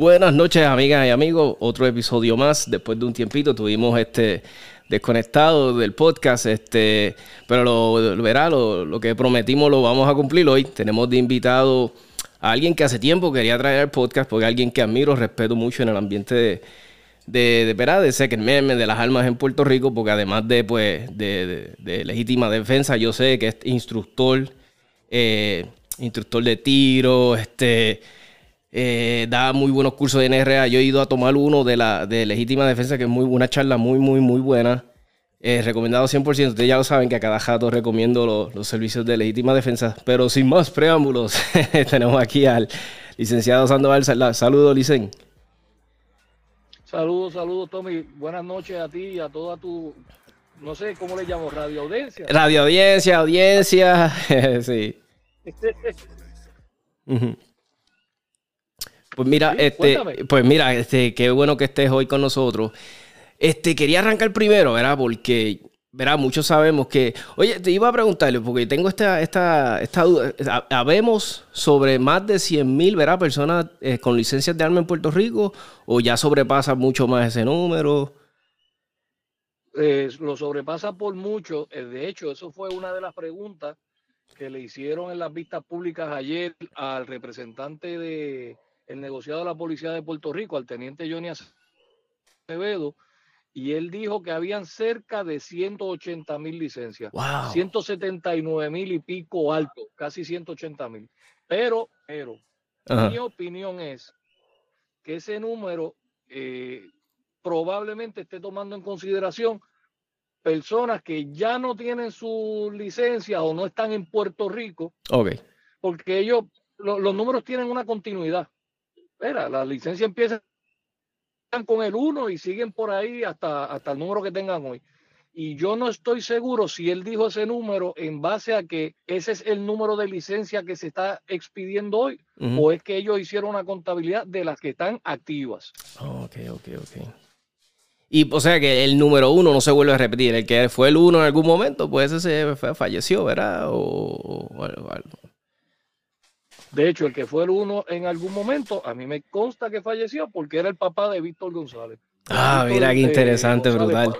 Buenas noches, amigas y amigos. Otro episodio más. Después de un tiempito tuvimos este desconectado del podcast, este, pero lo, verá, lo, que prometimos lo vamos a cumplir hoy. Tenemos de invitado a alguien que hace tiempo quería traer el podcast, porque es alguien que admiro, respeto mucho en el ambiente de, de, de, ¿verdad? de Second de las armas en Puerto Rico, porque además de, pues, de, legítima defensa, yo sé que es instructor, eh, instructor de tiro, este eh, da muy buenos cursos de NRA. Yo he ido a tomar uno de la de legítima defensa, que es muy una charla muy, muy, muy buena. Eh, recomendado 100%. Ustedes ya lo saben que a cada jato recomiendo los servicios de legítima defensa. Pero sin más preámbulos, tenemos aquí al licenciado Sandoval. Saludos, Licen. Saludos, saludos, Tommy. Buenas noches a ti y a toda tu, no sé cómo le llamo, radio audiencia. Radio audiencia, audiencia, sí. Pues mira, este, pues mira, este, qué bueno que estés hoy con nosotros. Este, quería arrancar primero, ¿verdad? Porque, ¿verdad? Muchos sabemos que. Oye, te iba a preguntarle, porque tengo esta, esta, esta duda. ¿Habemos sobre más de 100 mil, ¿verdad? Personas eh, con licencias de arma en Puerto Rico, o ya sobrepasa mucho más ese número? Eh, lo sobrepasa por mucho. Eh, de hecho, eso fue una de las preguntas que le hicieron en las vistas públicas ayer al representante de el negociado de la Policía de Puerto Rico, al teniente Johnny Acevedo, y él dijo que habían cerca de 180 mil licencias, 179 mil y pico alto, casi 180 mil. Pero, pero, mi opinión es que ese número eh, probablemente esté tomando en consideración personas que ya no tienen su licencia o no están en Puerto Rico, okay. porque ellos, los números tienen una continuidad. Mira, la licencia empieza con el 1 y siguen por ahí hasta, hasta el número que tengan hoy. Y yo no estoy seguro si él dijo ese número en base a que ese es el número de licencia que se está expidiendo hoy o es que ellos hicieron una contabilidad de las que están activas. Ok, ok, ok. Y o sea que el número uno no se vuelve a repetir. El que fue el uno en algún momento, pues ese falleció, ¿verdad? O, o. De hecho, el que fue el uno en algún momento, a mí me consta que falleció porque era el papá de Víctor González. Ah, mira qué interesante, brutal.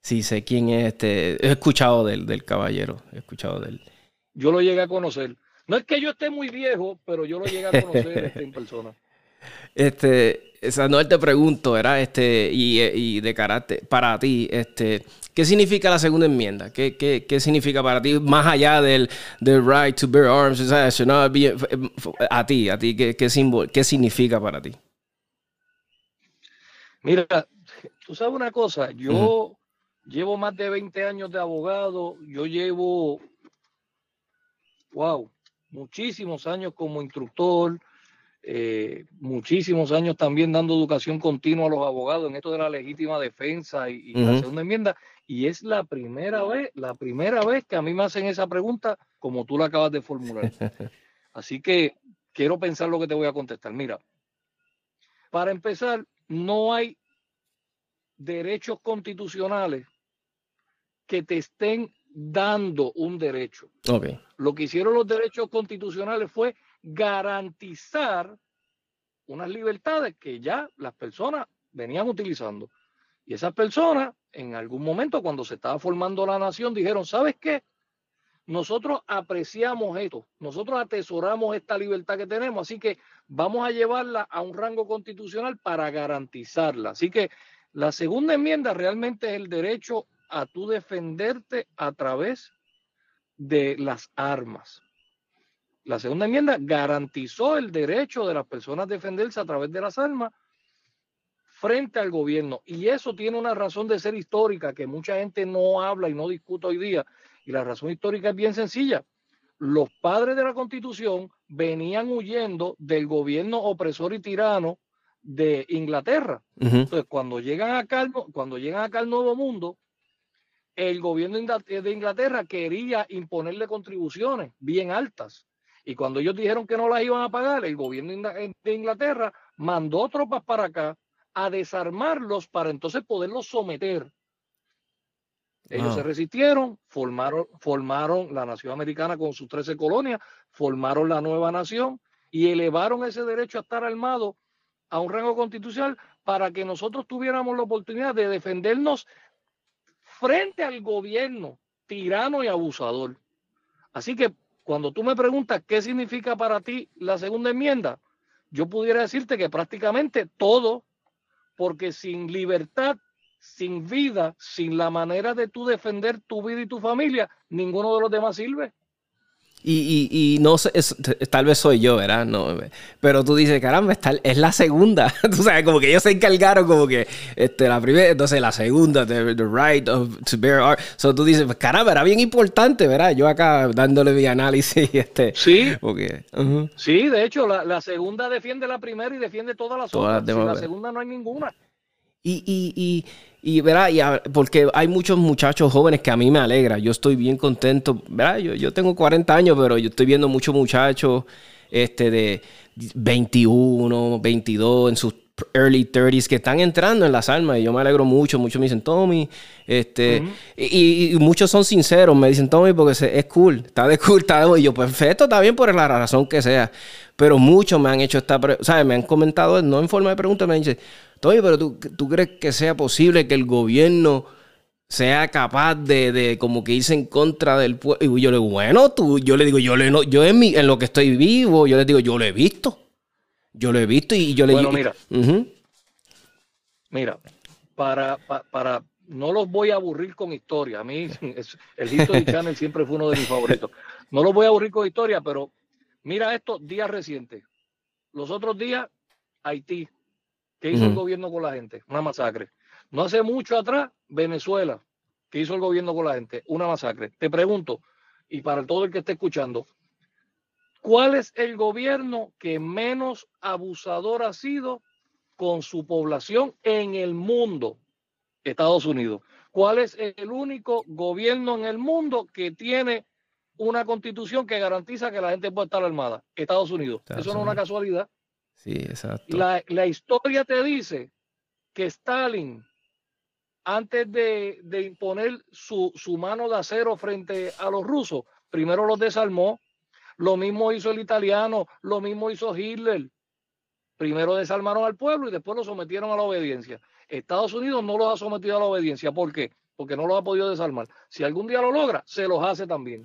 Sí, sé quién es este. He escuchado del, del caballero. He escuchado del. Yo lo llegué a conocer. No es que yo esté muy viejo, pero yo lo llegué a conocer este, en persona. Este, no te pregunto, era este, y, y, de carácter, para ti, este, ¿qué significa la segunda enmienda? ¿Qué, qué, qué significa para ti, más allá del, del right to bear arms? a ti, a ti, ¿qué, qué, ¿qué significa para ti? Mira, tú sabes una cosa, yo llevo más de 20 años de abogado, yo llevo, wow, muchísimos años como instructor, eh, muchísimos años también dando educación continua a los abogados en esto de la legítima defensa y, la segunda enmienda. Y es la primera vez, la primera vez que a mí me hacen esa pregunta como tú la acabas de formular. Así que quiero pensar lo que te voy a contestar. Mira, para empezar, no hay derechos constitucionales que te estén dando un derecho. Lo que hicieron los derechos constitucionales fue garantizar unas libertades que ya las personas venían utilizando. Y esas personas, en algún momento, cuando se estaba formando la nación, dijeron, ¿sabes qué? Nosotros apreciamos esto, nosotros atesoramos esta libertad que tenemos, así que vamos a llevarla a un rango constitucional para garantizarla. Así que la segunda enmienda realmente es el derecho a tú defenderte a través de las armas. La segunda enmienda garantizó el derecho de las personas a defenderse a través de las armas frente al gobierno. Y eso tiene una razón de ser histórica que mucha gente no habla y no discute hoy día. Y la razón histórica es bien sencilla. Los padres de la constitución venían huyendo del gobierno opresor y tirano de Inglaterra. Entonces, cuando llegan acá, cuando llegan acá al Nuevo Mundo, el gobierno de Inglaterra quería imponerle contribuciones bien altas. Y cuando ellos dijeron que no las iban a pagar, el gobierno de Inglaterra mandó tropas para acá a desarmarlos para entonces poderlos someter. Ellos se resistieron, formaron, formaron la nación americana con sus 13 colonias, formaron la nueva nación y elevaron ese derecho a estar armado a un rango constitucional para que nosotros tuviéramos la oportunidad de defendernos frente al gobierno tirano y abusador. Así que cuando tú me preguntas qué significa para ti la segunda enmienda, yo pudiera decirte que prácticamente todo, porque sin libertad, sin vida, sin la manera de tú defender tu vida y tu familia, ninguno de los demás sirve. Y, y, y no sé, tal vez soy yo, ¿verdad? No, pero tú dices, caramba, es la segunda. tú sabes, como que ellos se encargaron como que este, la primera, entonces la segunda, the, right of, to bear arms. So tú dices, pues, caramba, era bien importante, ¿verdad? Yo acá dándole mi análisis. Este, sí. Sí, de hecho, la, la, segunda defiende la primera y defiende todas las otras. la segunda no hay ninguna. Y, y, y, y, ¿verdad? Y porque hay muchos muchachos jóvenes que a mí me alegra. Yo estoy bien contento, ¿verdad? Yo, yo tengo 40 años, pero yo estoy viendo muchos muchachos este, de 21, 22, en sus early 30s que están entrando en las almas y yo me alegro mucho, muchos me dicen Tommy, este, y, muchos son sinceros, me dicen Tommy porque es cool, está de cool, está de, y yo perfecto, está bien por la razón que sea, pero muchos me han hecho esta, ¿sabes? Me han comentado, no en forma de pregunta, me dicen, Oye, pero tú, tú crees que sea posible que el gobierno sea capaz de, de, como que irse en contra del pueblo. Y yo le digo, bueno, tú, yo le digo, yo le no, yo en mi, en lo que estoy vivo, yo le digo, yo lo he visto. Yo lo he visto y yo le digo. Bueno, mira. Mira, para, para, no los voy a aburrir con historia. A mí el History Channel siempre fue uno de mis favoritos. No los voy a aburrir con historia, pero mira esto, días recientes. Los otros días, Haití, ¿Qué hizo el gobierno con la gente? Una masacre. No hace mucho atrás, Venezuela. ¿Qué hizo el gobierno con la gente? Una masacre. Te pregunto, y para todo el que esté escuchando, ¿cuál es el gobierno que menos abusador ha sido con su población en el mundo? Estados Unidos. ¿Cuál es el único gobierno en el mundo que tiene una constitución que garantiza que la gente puede estar armada? Estados Unidos. Eso no es una casualidad. Sí, exacto. La, historia te dice que Stalin, antes de, imponer su, mano de acero frente a los rusos, primero los desarmó. Lo mismo hizo el italiano, lo mismo hizo Hitler. Primero desarmaron al pueblo y después lo sometieron a la obediencia. Estados Unidos no los ha sometido a la obediencia. ¿Por qué? Porque no los ha podido desarmar. Si algún día lo logra, se los hace también.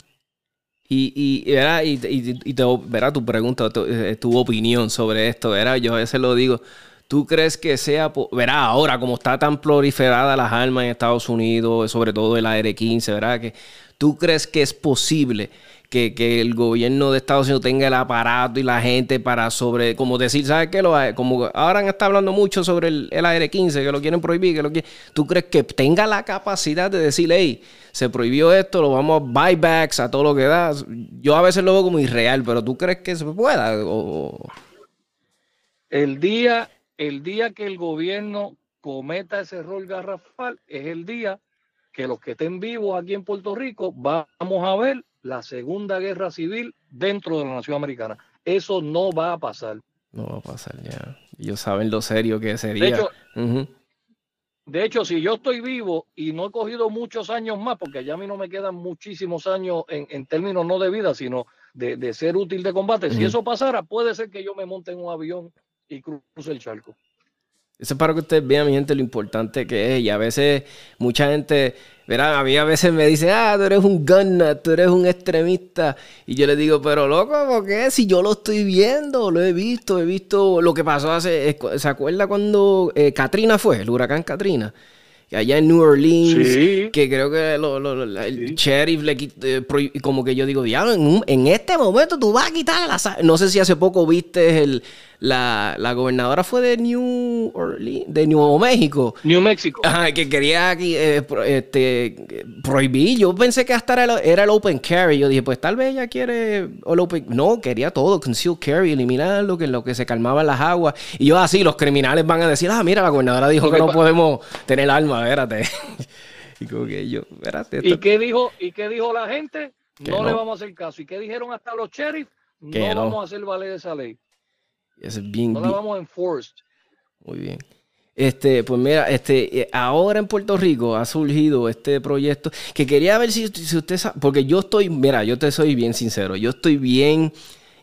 Y, y, y, y, te, verá tu pregunta, eh, tu, opinión sobre esto, ¿verdad? Yo a veces lo digo. ¿Tú crees que sea, verá, ahora como está tan proliferada las armas en Estados Unidos, sobre todo el AR-15, ¿verdad? Que, ¿Tú crees que es posible que, el gobierno de Estados Unidos tenga el aparato y la gente para sobre, como decir, ¿sabes qué? Lo, como ahora está hablando mucho sobre el, el AR-15, que lo quieren prohibir, que lo quieren, ¿tú crees que tenga la capacidad de decir, hey, se prohibió esto, lo vamos a buybacks a todo lo que da? Yo a veces lo veo como irreal, pero ¿tú crees que se pueda? El día, el día que el gobierno cometa ese error garrafal es el día que los que estén vivos aquí en Puerto Rico vamos a ver la Segunda Guerra Civil dentro de la nación americana. Eso no va a pasar. No va a pasar ya. Ellos saben lo serio que sería. De hecho, de hecho, si yo estoy vivo y no he cogido muchos años más, porque ya a mí no me quedan muchísimos años en, términos no de vida, sino de, ser útil de combate, si eso pasara, puede ser que yo me monte en un avión y cruce el charco. Eso es para que ustedes vean, mi gente, lo importante que es. Y a veces, mucha gente, verán, a mí a veces me dice, ah, tú eres un gun tú eres un extremista. Y yo le digo, pero loco, ¿por qué? Si yo lo estoy viendo, lo he visto, he visto lo que pasó hace. ¿Se acuerda cuando eh, Katrina fue, el huracán Katrina? allá en New Orleans, que creo que el sheriff le eh, como que yo digo, diablo, en, en, este momento tú vas a quitar la... No sé si hace poco viste el, la, la gobernadora fue de New Orleans, de Nuevo México. New México. que quería eh, este, prohibir. Yo pensé que hasta era, era, el open carry. Yo dije, pues tal vez ella quiere el open. No, quería todo, concealed carry, eliminarlo, que lo que se calmaban las aguas. Y yo así, los criminales van a decir, ah, mira, la gobernadora dijo que, no podemos tener armas, espérate. ¿Y, qué dijo, ¿Y qué dijo la gente? No, le vamos a hacer caso. ¿Y qué dijeron hasta los sheriffs? No, vamos a hacer valer esa ley. No la vamos a enforce. Muy bien. Este, pues mira, este, eh, ahora en Puerto Rico ha surgido este proyecto que quería ver si, si usted sabe, porque yo estoy, mira, yo te soy bien sincero, yo estoy bien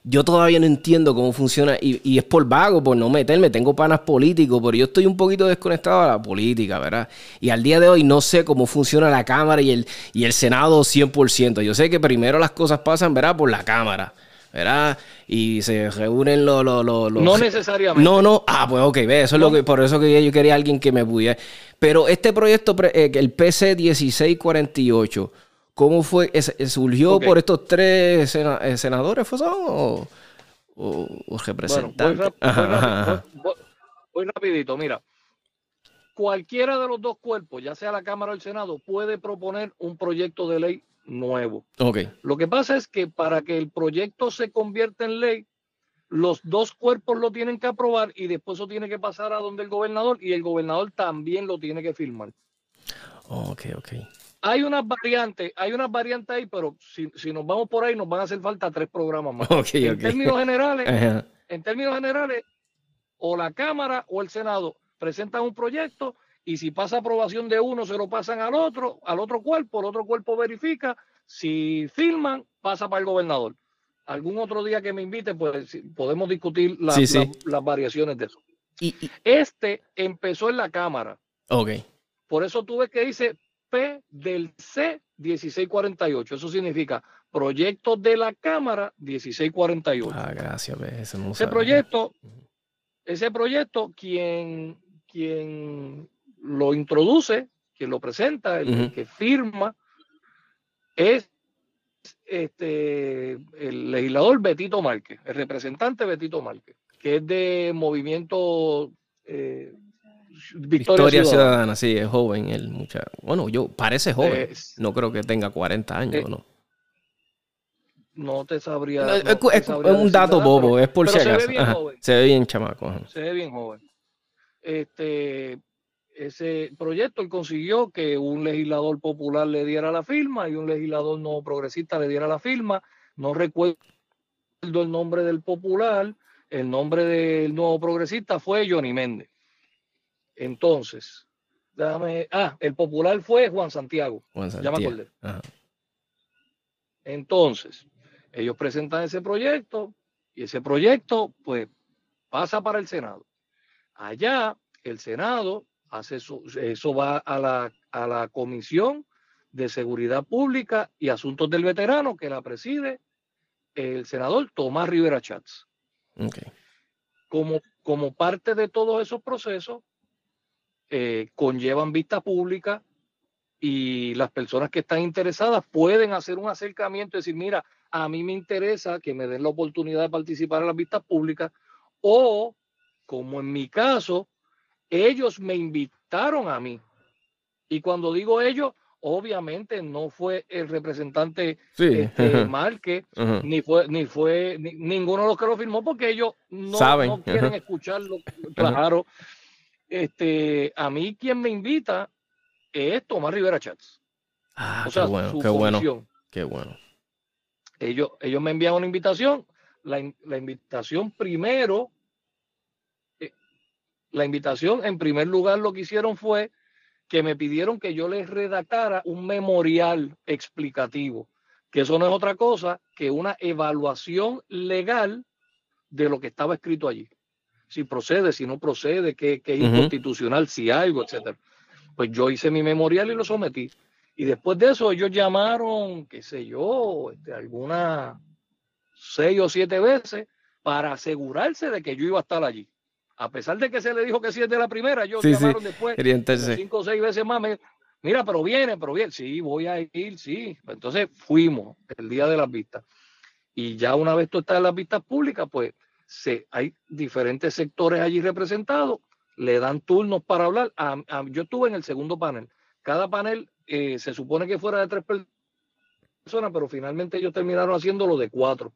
yo todavía no entiendo cómo funciona y, es por vago, por no meterme. Tengo panas políticos, pero yo estoy un poquito desconectado a la política, ¿verdad? Y al día de hoy no sé cómo funciona la Cámara y el, y el Senado 100%. Yo sé que primero las cosas pasan, ¿verdad? Por la Cámara. ¿Verdad? Y se reúnen los... no necesariamente. No, no. Ah, pues ok, ve, eso es lo que, por eso que yo quería alguien que me pudiera... Pero este proyecto, eh, el PC 1648, ¿Cómo fue? ¿Surgió por estos tres eh, senadores fue o, o, representantes? voy, rapidito, mira. Cualquiera de los dos cuerpos, ya sea la Cámara o el Senado, puede proponer un proyecto de ley nuevo. Okay. Lo que pasa es que para que el proyecto se convierta en ley, los dos cuerpos lo tienen que aprobar y después eso tiene que pasar a donde el gobernador y el gobernador también lo tiene que firmar. Ok, ok. Hay unas variantes, hay unas variantes ahí, pero si, nos vamos por ahí nos van a hacer falta tres programas más. en términos generales, en términos generales, o la Cámara o el Senado presentan un proyecto y si pasa aprobación de uno se lo pasan al otro, al otro cuerpo, el otro cuerpo verifica, si firman pasa para el gobernador. Algún otro día que me invite, pues podemos discutir las variaciones de eso. Este empezó en la Cámara. Ok. Por eso tuve que dice P del C 1648. Eso significa proyecto de la Cámara 1648. Ah, gracias. ese proyecto, ese proyecto, quien, quien lo introduce, quien lo presenta, el, que firma, es este, el legislador Betito Márquez, el representante Betito Márquez, que es de movimiento eh, Victoria, Ciudadana. sí, es joven el muchacho. Bueno, yo parece joven. no creo que tenga 40 años, eh, ¿no? No te sabría. es, un dato bobo, es por si acaso. Se ve bien joven. Se ve bien chamaco. Se ve bien joven. Este, ese proyecto él consiguió que un legislador popular le diera la firma y un legislador no progresista le diera la firma. No recuerdo el nombre del popular. El nombre del nuevo progresista fue Johnny Méndez. Entonces, dame, ah, el popular fue Juan Santiago. Juan Santiago. Ya me acordé. Entonces, ellos presentan ese proyecto y ese proyecto, pues, pasa para el Senado. Allá, el Senado hace eso, eso va a la, a la Comisión de Seguridad Pública y Asuntos del Veterano, que la preside el senador Tomás Rivera Chats. Como, como parte de todos esos procesos, eh, conllevan vista pública y las personas que están interesadas pueden hacer un acercamiento y decir, mira, a mí me interesa que me den la oportunidad de participar en las vistas públicas o, como en mi caso, ellos me invitaron a mí. Y cuando digo ellos, obviamente no fue el representante sí. este, ni fue, ni fue ninguno de los que lo firmó, porque ellos no, no quieren escucharlo. Claro, este, a mí quien me invita es Tomás Rivera Chats. Ah, qué bueno, qué bueno. Qué bueno. Ellos, ellos me envían una invitación. La, invitación primero, la invitación en primer lugar lo que hicieron fue que me pidieron que yo les redactara un memorial explicativo, que eso no es otra cosa que una evaluación legal de lo que estaba escrito allí si procede, si no procede, qué, es inconstitucional, si algo, etcétera. Pues yo hice mi memorial y lo sometí. Y después de eso ellos llamaron, qué sé yo, este, algunas seis o siete veces para asegurarse de que yo iba a estar allí. A pesar de que se le dijo que sí es de la primera, ellos llamaron después cinco o seis veces más. Mira, pero viene, pero bien, sí, voy a ir, sí. Entonces fuimos el día de las vistas. Y ya una vez tú estás en las vistas públicas, pues se, hay diferentes sectores allí representados, le dan turnos para hablar. yo estuve en el segundo panel. Cada panel eh, se supone que fuera de tres personas, pero finalmente ellos terminaron haciéndolo de cuatro.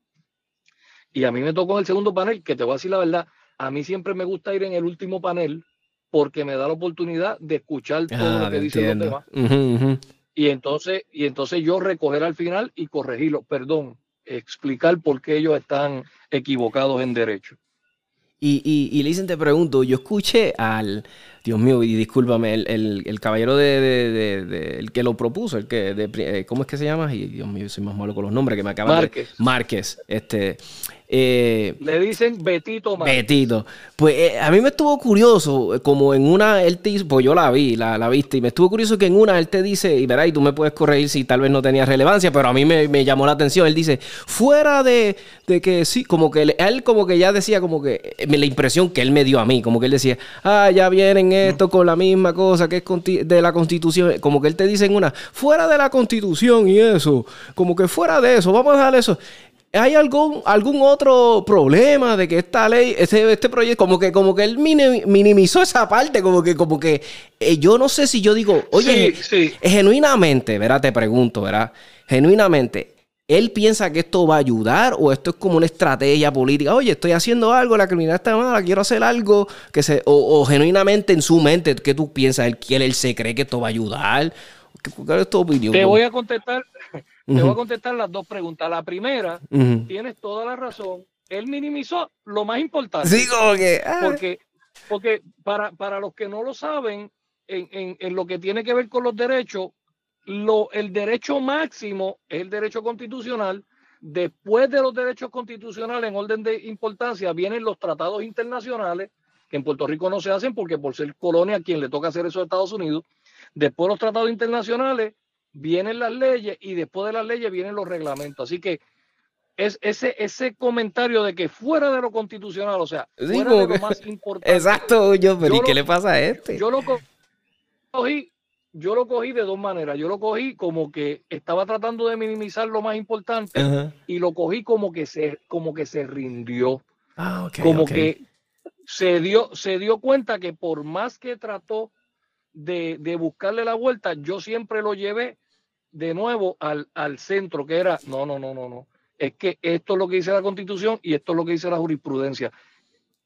Y a mí me tocó en el segundo panel, que te voy a decir la verdad, a mí siempre me gusta ir en el último panel, porque me da la oportunidad de escuchar todo lo ah, que dicen los demás. Y entonces, y entonces yo recoger al final y corregirlo, perdón, explicar por qué ellos están equivocados en derecho. Y, y, y dicen, te pregunto, yo escuché al, Dios mío, y discúlpame, el, el, caballero de, de, el que lo propuso, el que, de, eh, ¿cómo es que se llama? Y Dios mío, soy más malo con los nombres que me acaban Márquez. de... Márquez. Este, eh, Le dicen Betito. Betito. Pues eh, a mí me estuvo curioso, como en una, él te pues yo la vi, la, la viste, y me estuvo curioso que en una él te dice, y verá, y tú me puedes corregir si tal vez no tenía relevancia, pero a mí me, me llamó la atención, él dice, fuera de, de que sí, como que él, como que ya decía, como que, la impresión que él me dio a mí, como que él decía, ah, ya vienen esto con la misma cosa que es de la constitución, como que él te dice en una, fuera de la constitución y eso, como que fuera de eso, vamos a dejar eso. ¿Hay algún, algún otro problema de que esta ley, este, este proyecto, como que, como que él minimizó esa parte, como que, como que eh, yo no sé si yo digo, oye, genuinamente, ¿verdad? Te pregunto, ¿verdad? Genuinamente, él piensa que esto va a ayudar o esto es como una estrategia política. Oye, estoy haciendo algo, la criminalidad está mala, quiero hacer algo que se o, genuinamente en su mente, ¿qué tú piensas? Él, él se cree que esto va a ayudar. ¿Cuál es tu opinión? Te voy a contestar, te voy a contestar las dos preguntas. La primera, tienes toda la razón. Él minimizó lo más importante. Sí, como que. Ah. Porque, porque para, para los que no lo saben, en, en, en lo que tiene que ver con los derechos, lo, el derecho máximo es el derecho constitucional. Después de los derechos constitucionales en orden de importancia vienen los tratados internacionales, que en Puerto Rico no se hacen porque por ser colonia quien le toca hacer eso a Estados Unidos. Después de los tratados internacionales vienen las leyes y después de las leyes vienen los reglamentos. Así que es ese, ese comentario de que fuera de lo constitucional, o sea, fuera de lo más importante. Exacto, yo, pero ¿y qué le pasa a este? Yo lo cogí yo lo cogí de dos maneras. Yo lo cogí como que estaba tratando de minimizar lo más importante y lo cogí como que se, como que se rindió. Ah, como que se dio, se dio cuenta que por más que trató de, de, buscarle la vuelta, yo siempre lo llevé de nuevo al, al centro, que era, no, no, no, no, no. Es que esto es lo que dice la constitución y esto es lo que dice la jurisprudencia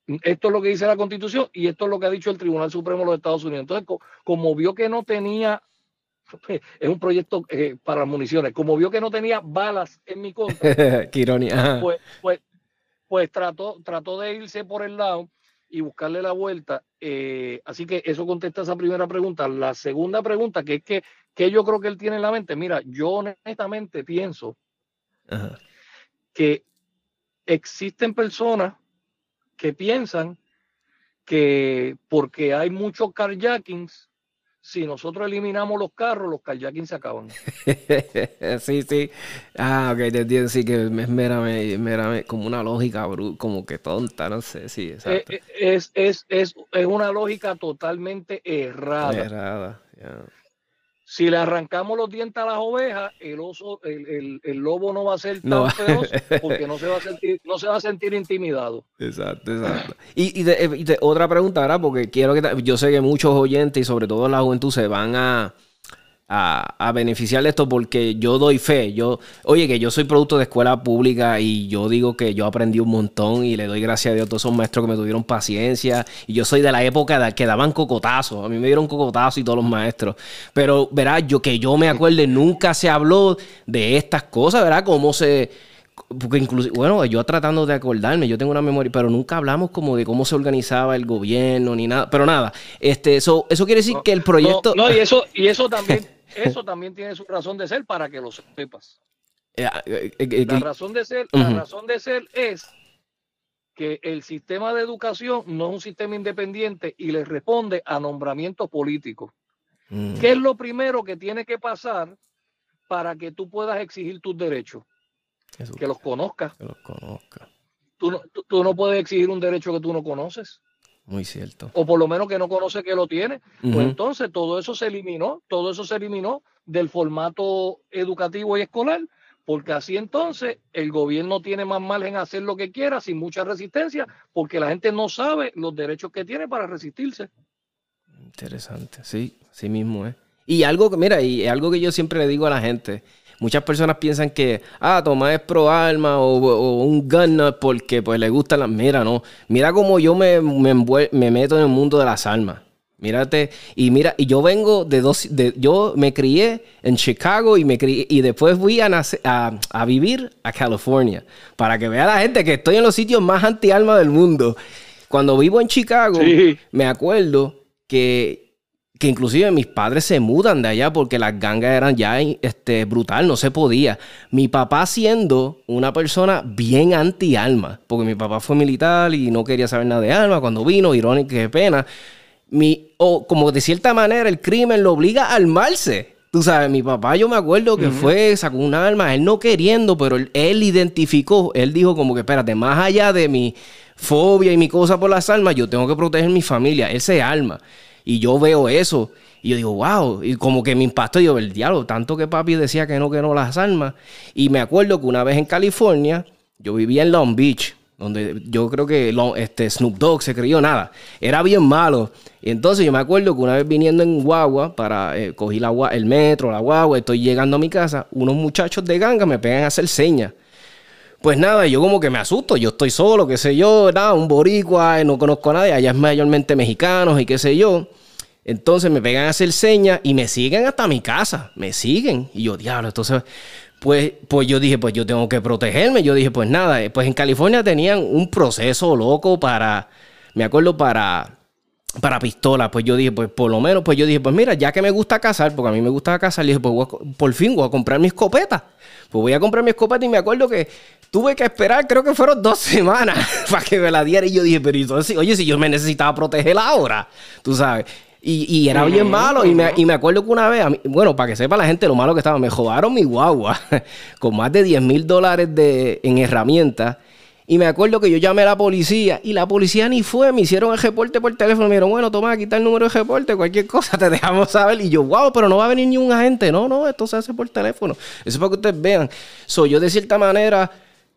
esto es lo que dice la Constitución y esto es lo que ha dicho el Tribunal Supremo de los Estados Unidos. Entonces, como vio que no tenía, es un proyecto eh, para municiones, como vio que no tenía balas en mi contra, Qué ironía. Pues, pues, pues, trató, trató de irse por el lado y buscarle la vuelta. Eh, así que eso contesta esa primera pregunta. La segunda pregunta, que es que, que yo creo que él tiene en la mente, mira, yo honestamente pienso que existen personas que piensan que porque hay muchos carjackings, si nosotros eliminamos los carros, los carjackings se acaban. sí, sí. Ah, ok, te entiendo. Sí, que es meramente, como una lógica como que tonta, no sé. Sí, exacto. Eh, eh, es, es, es, es una lógica totalmente errada. Errada, si le arrancamos los dientes a las ovejas, el oso, el, el, lobo no va a ser tan feroz porque no se va a sentir, no se va a sentir intimidado. Exacto, exacto. Y, y, otra pregunta, ¿verdad? Porque quiero que yo sé que muchos oyentes y sobre todo la juventud se van a a, a, beneficiar de esto porque yo doy fe. Yo, oye, que yo soy producto de escuela pública y yo digo que yo aprendí un montón y le doy gracias a Dios a todos esos maestros que me tuvieron paciencia. Y yo soy de la época de, que daban cocotazos. A mí me dieron cocotazos y todos los maestros. Pero, verás, yo que yo me acuerde, nunca se habló de estas cosas, ¿verdad? Cómo se porque incluso, bueno, yo tratando de acordarme, yo tengo una memoria, pero nunca hablamos como de cómo se organizaba el gobierno ni nada, pero nada, este, eso, eso quiere decir que el proyecto... No, y eso, y eso también, eso también tiene su razón de ser para que lo sepas. Eh, eh, eh, la razón de ser, la razón de ser es que el sistema de educación no es un sistema independiente y le responde a nombramientos políticos. Mm. ¿Qué es lo primero que tiene que pasar para que tú puedas exigir tus derechos? que los conozcas. Que los conozca. Tú no, tú, no puedes exigir un derecho que tú no conoces. Muy cierto. O por lo menos que no conoce que lo tiene. Pues entonces todo eso se eliminó, todo eso se eliminó del formato educativo y escolar, porque así entonces el gobierno tiene más margen a hacer lo que quiera sin mucha resistencia, porque la gente no sabe los derechos que tiene para resistirse. Interesante, sí, sí mismo es. Y algo que, mira, y algo que yo siempre le digo a la gente, Muchas personas piensan que, ah, Tomás es pro alma o, un gunner porque pues le gustan las... Mira, no. Mira cómo yo me, me, meto en el mundo de las armas. Mírate, y mira, y yo vengo de dos, de, yo me crié en Chicago y me crié, y después fui a, a, vivir a California, para que vea la gente que estoy en los sitios más anti-alma del mundo. Cuando vivo en Chicago, me acuerdo que, que inclusive mis padres se mudan de allá porque las gangas eran ya este, brutal, no se podía. Mi papá siendo una persona bien anti-alma, porque mi papá fue militar y no quería saber nada de alma, cuando vino, irónico, qué pena mi, o como de cierta manera el crimen lo obliga a armarse. Tú sabes, mi papá yo me acuerdo que fue, sacó un arma, él no queriendo, pero él, identificó, él dijo como que espérate, más allá de mi fobia y mi cosa por las armas, yo tengo que proteger mi familia, él se arma. Y yo veo eso y yo digo, wow, y como que me impactó, yo, el diablo, tanto que papi decía que no, que no las armas. Y me acuerdo que una vez en California, yo vivía en Long Beach, donde yo creo que este Snoop Dogg se creyó nada. Era bien malo. Y entonces yo me acuerdo que una vez viniendo en guagua para eh, coger la, el metro, la guagua, estoy llegando a mi casa, unos muchachos de ganga me pegan a hacer señas. Pues nada, yo como que me asusto, yo estoy solo, qué sé yo, nada, un boricua, no conozco a nadie, allá es mayormente mexicanos y qué sé yo. Entonces me pegan a hacer señas y me siguen hasta mi casa, me siguen. Y yo, diablo, entonces pues, pues yo dije, pues yo tengo que protegerme. Yo dije, pues nada, eh, pues en California tenían un proceso loco para, me acuerdo, para, para pistolas. Pues yo dije, pues por lo menos, pues yo dije, pues mira, ya que me gusta cazar, porque a mí me gusta cazar, dije, pues por fin voy a comprar mi escopeta. Pues voy a comprar mi escopeta y me acuerdo que tuve que esperar, creo que fueron dos semanas para que me la diera. Y yo dije, pero entonces, oye, si yo me necesitaba protegerla ahora, tú sabes. Y, era bien malo. Y me, acuerdo que una vez, bueno, para que sepa la gente lo malo que estaba, me jodaron mi guagua con más de 10 mil dólares en herramientas. Y me acuerdo que yo llamé a la policía y la policía ni fue, me hicieron el reporte por teléfono. Me dijeron, bueno, toma, aquí el número de reporte, cualquier cosa te dejamos saber. Y yo, wow, pero no va a venir ni un agente. No, no, esto se hace por teléfono. Eso es para que ustedes vean. Soy yo de cierta manera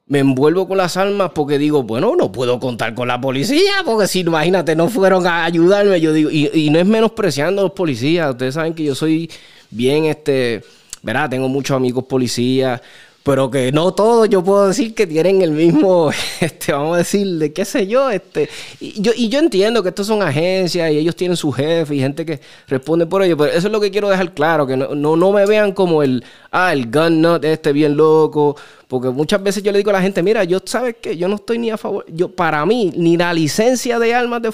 me envuelvo con las almas porque digo, bueno, no puedo contar con la policía, porque si, imagínate, no fueron a ayudarme, yo digo, y, no es menospreciando a los policías, ustedes saben que yo soy bien, este, ¿verdad? Tengo muchos amigos policías, pero que no todos yo puedo decir que tienen el mismo, este, vamos a decir, qué sé yo, este, y yo, y yo entiendo que estos son agencias y ellos tienen su jefe y gente que responde por ello, pero eso es lo que quiero dejar claro, que no, no, me vean como el, ah, el gun nut este bien loco, porque muchas veces yo le digo a la gente, mira, yo sabes que yo no estoy ni a favor, yo para mí, ni la licencia de armas de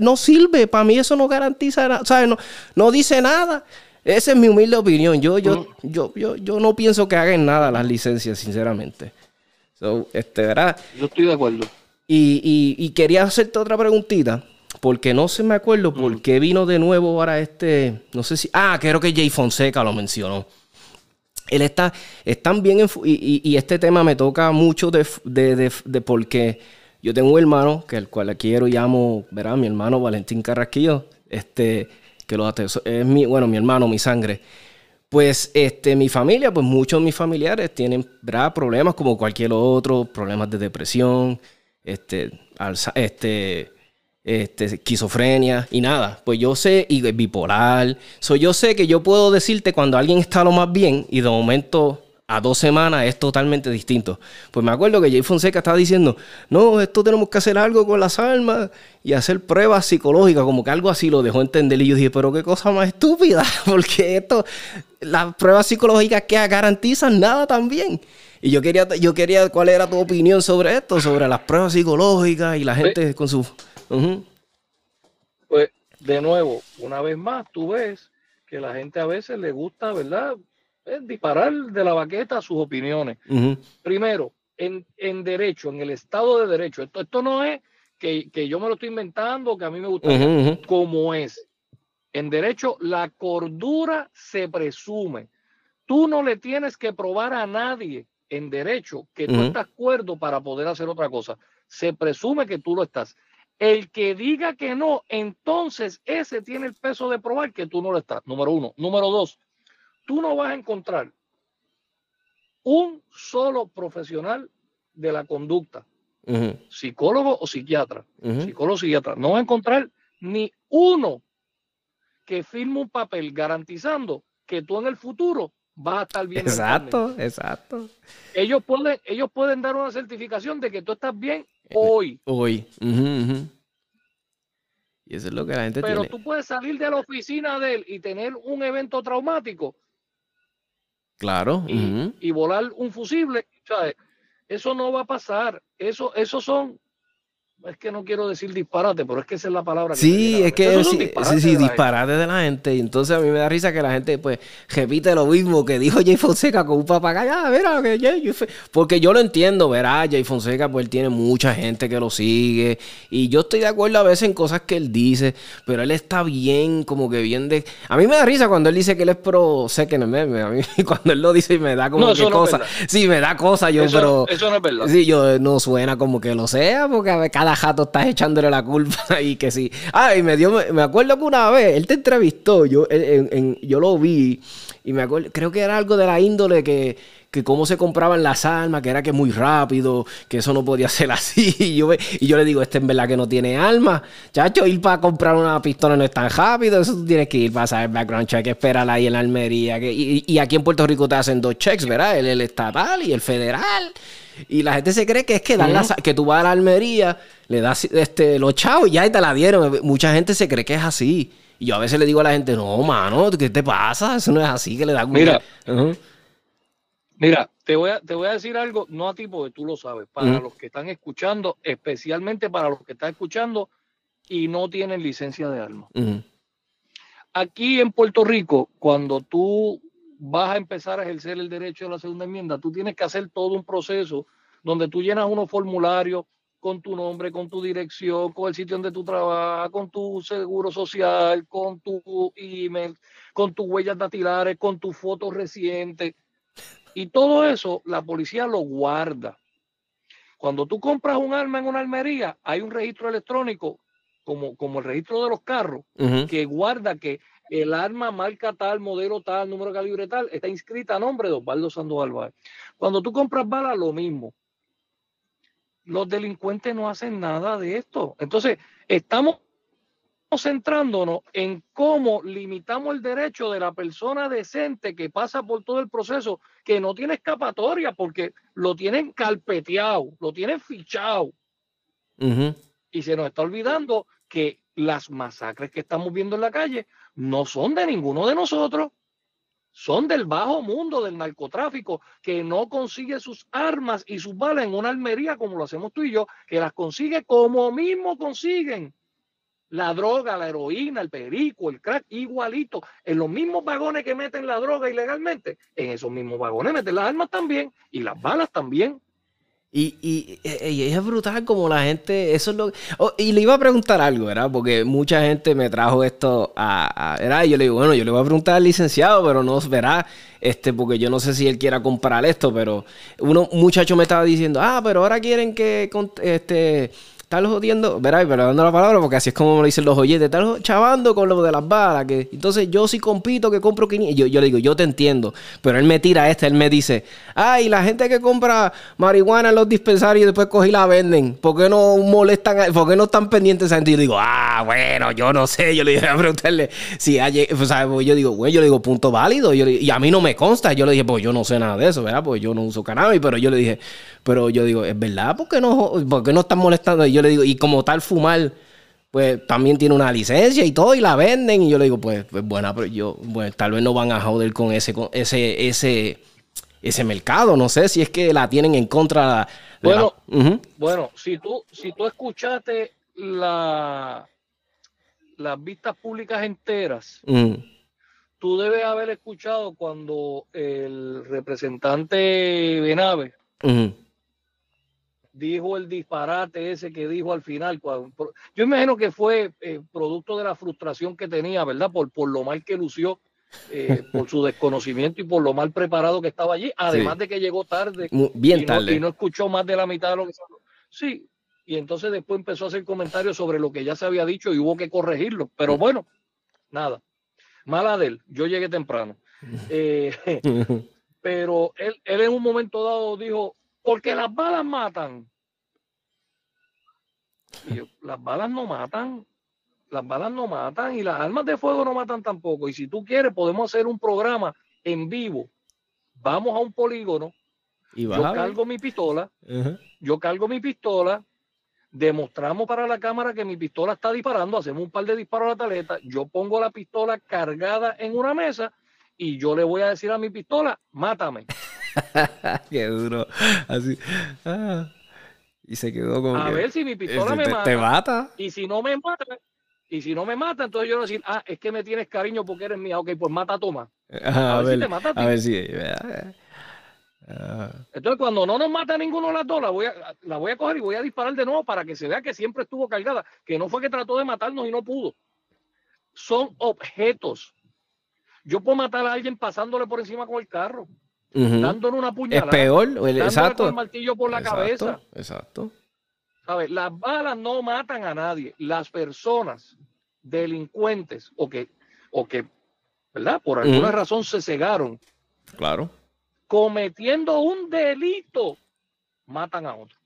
no sirve, para mí eso no garantiza nada, ¿sabes? No, no dice nada. Esa es mi humilde opinión. Yo, yo, yo, yo, yo no pienso que hagan nada las licencias, sinceramente. este, ¿verdad? Yo estoy de acuerdo. Y, y, quería hacerte otra preguntita, porque no se me acuerdo por qué vino de nuevo ahora este, no sé si, ah, creo que Jay Fonseca lo mencionó. Él está, están bien, y, y, este tema me toca mucho de, de, de, de, porque yo tengo un hermano, que el cual quiero y amo, ¿verdad? Mi hermano Valentín Carrasquillo, este, que lo es mi, bueno, mi hermano, mi sangre. Pues este, mi familia, pues muchos de mis familiares tienen problemas como cualquier otro, problemas de depresión, este, este, este, esquizofrenia y nada. Pues yo sé, y bipolar. So, yo sé que yo puedo decirte cuando alguien está lo más bien y de momento a dos semanas es totalmente distinto. Pues me acuerdo que Jay Fonseca estaba diciendo, no, esto tenemos que hacer algo con las almas y hacer pruebas psicológicas, como que algo así lo dejó entender. Y yo dije, pero qué cosa más estúpida, porque esto, las pruebas psicológicas que garantizan nada también. Y yo quería, yo quería, ¿cuál era tu opinión sobre esto? Sobre las pruebas psicológicas y la pues gente con su... Pues, de nuevo, una vez más, tú ves que la gente a veces le gusta, ¿verdad? Es disparar de la baqueta sus opiniones. Primero, en, derecho, en el Estado de Derecho, esto, esto no es que, yo me lo estoy inventando, que a mí me gusta, como es. En derecho, la cordura se presume. Tú no le tienes que probar a nadie en derecho que tú estás acuerdo para poder hacer otra cosa. Se presume que tú lo estás. El que diga que no, entonces ese tiene el peso de probar que tú no lo estás. Número uno. Número dos, tú no vas a encontrar un solo profesional de la conducta, psicólogo o psiquiatra, psicólogo o psiquiatra, no vas a encontrar ni uno que firme un papel garantizando que tú en el futuro vas a estar bien. Exacto, exacto. Ellos pueden, ellos pueden dar una certificación de que tú estás bien hoy. Hoy. Y eso es lo que la gente Pero tú puedes salir de la oficina de él y tener un evento traumático. Claro. Y, volar un fusible. Eso no va a pasar. Eso, eso son es que no quiero decir disparate, pero es que esa es la palabra. Que sí, es que sí, sí, sí, disparate de la gente. Y entonces a mí me da risa que la gente, pues, repite lo mismo que dijo Jay Fonseca con un papagayo. Ah, mira, que Jay, porque yo lo entiendo, verá, Jay Fonseca, pues él tiene mucha gente que lo sigue. Y yo estoy de acuerdo a veces en cosas que él dice, pero él está bien, como que bien de. A mí me da risa cuando él dice que él es pro sé que no meme. A mí cuando él lo dice me da como que cosa. sí, me da cosa yo, pero. Eso no es verdad. Sí, yo no suena como que lo sea, porque cada jato estás echándole la culpa y que sí. Ah, y me dio, me acuerdo que una vez él te entrevistó, yo, en, yo lo vi y me acuerdo, creo que era algo de la índole que, que cómo se compraban las armas, que era que muy rápido, que eso no podía ser así. Y yo, y yo le digo, este en verdad que no tiene alma. Chacho, ir para comprar una pistola no es tan rápido, eso tú tienes que ir para saber background check, esperar ahí en la Almería. Que, y, aquí en Puerto Rico te hacen dos checks, ¿verdad? El, el estatal y el federal. Y la gente se cree que es que, dan que tú vas a la Almería, le das este, los chavos y ya te la dieron. Mucha gente se cree que es así. Y yo a veces le digo a la gente, no, mano, ¿qué te pasa? Eso no es así que le da Mira, mira te, voy a, te voy a decir algo, no a ti porque tú lo sabes, para los que están escuchando, especialmente para los que están escuchando y no tienen licencia de arma. Aquí en Puerto Rico, cuando tú vas a empezar a ejercer el derecho de la segunda enmienda, tú tienes que hacer todo un proceso donde tú llenas unos formularios con tu nombre, con tu dirección, con el sitio donde tú trabajas, con tu seguro social, con tu email, con tus huellas dactilares, con tus fotos recientes. Y todo eso la policía lo guarda. Cuando tú compras un arma en una almería, hay un registro electrónico, como, como el registro de los carros, que guarda que el arma marca tal, modelo tal, número de calibre tal, está inscrita a nombre de Osvaldo Sandoval Cuando tú compras balas, lo mismo. Los delincuentes no hacen nada de esto. Entonces, estamos centrándonos en cómo limitamos el derecho de la persona decente que pasa por todo el proceso, que no tiene escapatoria porque lo tienen carpeteado, lo tienen fichado. Y se nos está olvidando que las masacres que estamos viendo en la calle no son de ninguno de nosotros, son del bajo mundo del narcotráfico que no consigue sus armas y sus balas en una almería como lo hacemos tú y yo, que las consigue como mismo consiguen la droga, la heroína, el perico, el crack, igualito, en los mismos vagones que meten la droga ilegalmente, en esos mismos vagones meten las armas también y las balas también. Y, y, es brutal como la gente, eso es lo oh, y le iba a preguntar algo, ¿verdad? Porque mucha gente me trajo esto a, a Y yo le digo, bueno, yo le voy a preguntar al licenciado, pero no, verá, este, porque yo no sé si él quiera comprar esto, pero uno, un muchacho me estaba diciendo, ah, pero ahora quieren que, este, están jodiendo, verá, pero dando la palabra porque así es como me lo dicen los oyentes, están chavando con lo de las balas, que entonces yo sí compito que compro 500, yo, yo le digo, yo te entiendo, pero él me tira esta, él me dice, ay, la gente que compra marihuana en los dispensarios y después coge y la venden, ¿por qué no molestan, por qué no están pendientes a gente? Y yo digo, ah, bueno, yo no sé, yo le dije a preguntarle si hay, o sea, pues yo digo, güey, yo le digo, punto válido, y a mí no me consta, yo le dije, pues yo no sé nada de eso, ¿verdad? Pues yo no uso cannabis, pero yo le dije, pero yo digo, ¿es verdad? ¿Por qué no, por qué no están molestando? Y yo le digo, y como tal fumar, pues también tiene una licencia y todo, y la venden. Y yo le digo, pues, pues bueno, pero yo, bueno, tal vez no van a joder con ese, con ese, ese, ese mercado. No sé si es que la tienen en contra. bueno, bueno, si tú, si tú escuchaste la, las vistas públicas enteras, tú debes haber escuchado cuando el representante Benave dijo el disparate ese que dijo al final. yo imagino que fue eh, producto de la frustración que tenía, ¿verdad? Por, por lo mal que lució, eh, por su desconocimiento y por lo mal preparado que estaba allí, además de que llegó tarde. Bien tarde. y no escuchó más de la mitad de lo que se Sí, y entonces después empezó a hacer comentarios sobre lo que ya se había dicho y hubo que corregirlo. Pero bueno, nada. Mala de él, yo llegué temprano. Eh, pero él, él en un momento dado dijo, porque las balas matan. las balas no matan, las balas no matan y las armas de fuego no matan tampoco. Y si tú quieres, podemos hacer un programa en vivo. Vamos a un polígono. yo cargo mi pistola. Yo cargo mi pistola. demostramos para la cámara que mi pistola está disparando, hacemos un par de disparos a la tarjeta, yo pongo la pistola cargada en una mesa y yo le voy a decir a mi pistola, mátame. Qué duro. Así. Ah. Y se quedó con. A ver si mi pistola me mata. Te mata. Y si no me mata, y si no me mata, entonces yo voy a decir, ah, es que me tienes cariño porque eres mía. Ok, pues mata, toma. a, ver, si te mata a, ver si. Entonces, cuando no nos mata ninguno de las dos, la voy, a, la voy a coger y voy a disparar de nuevo para que se vea que siempre estuvo cargada, que no fue que trató de matarnos y no pudo. Son objetos. Yo puedo matar a alguien pasándole por encima con el carro, dándole una puñalada. Es peor, exacto. Con el martillo por la cabeza. Exacto. ¿Sabes? Las balas no matan a nadie. Las personas delincuentes o que, o que ¿verdad? Por alguna razón se cegaron. Claro cometiendo un delito, matan a otro.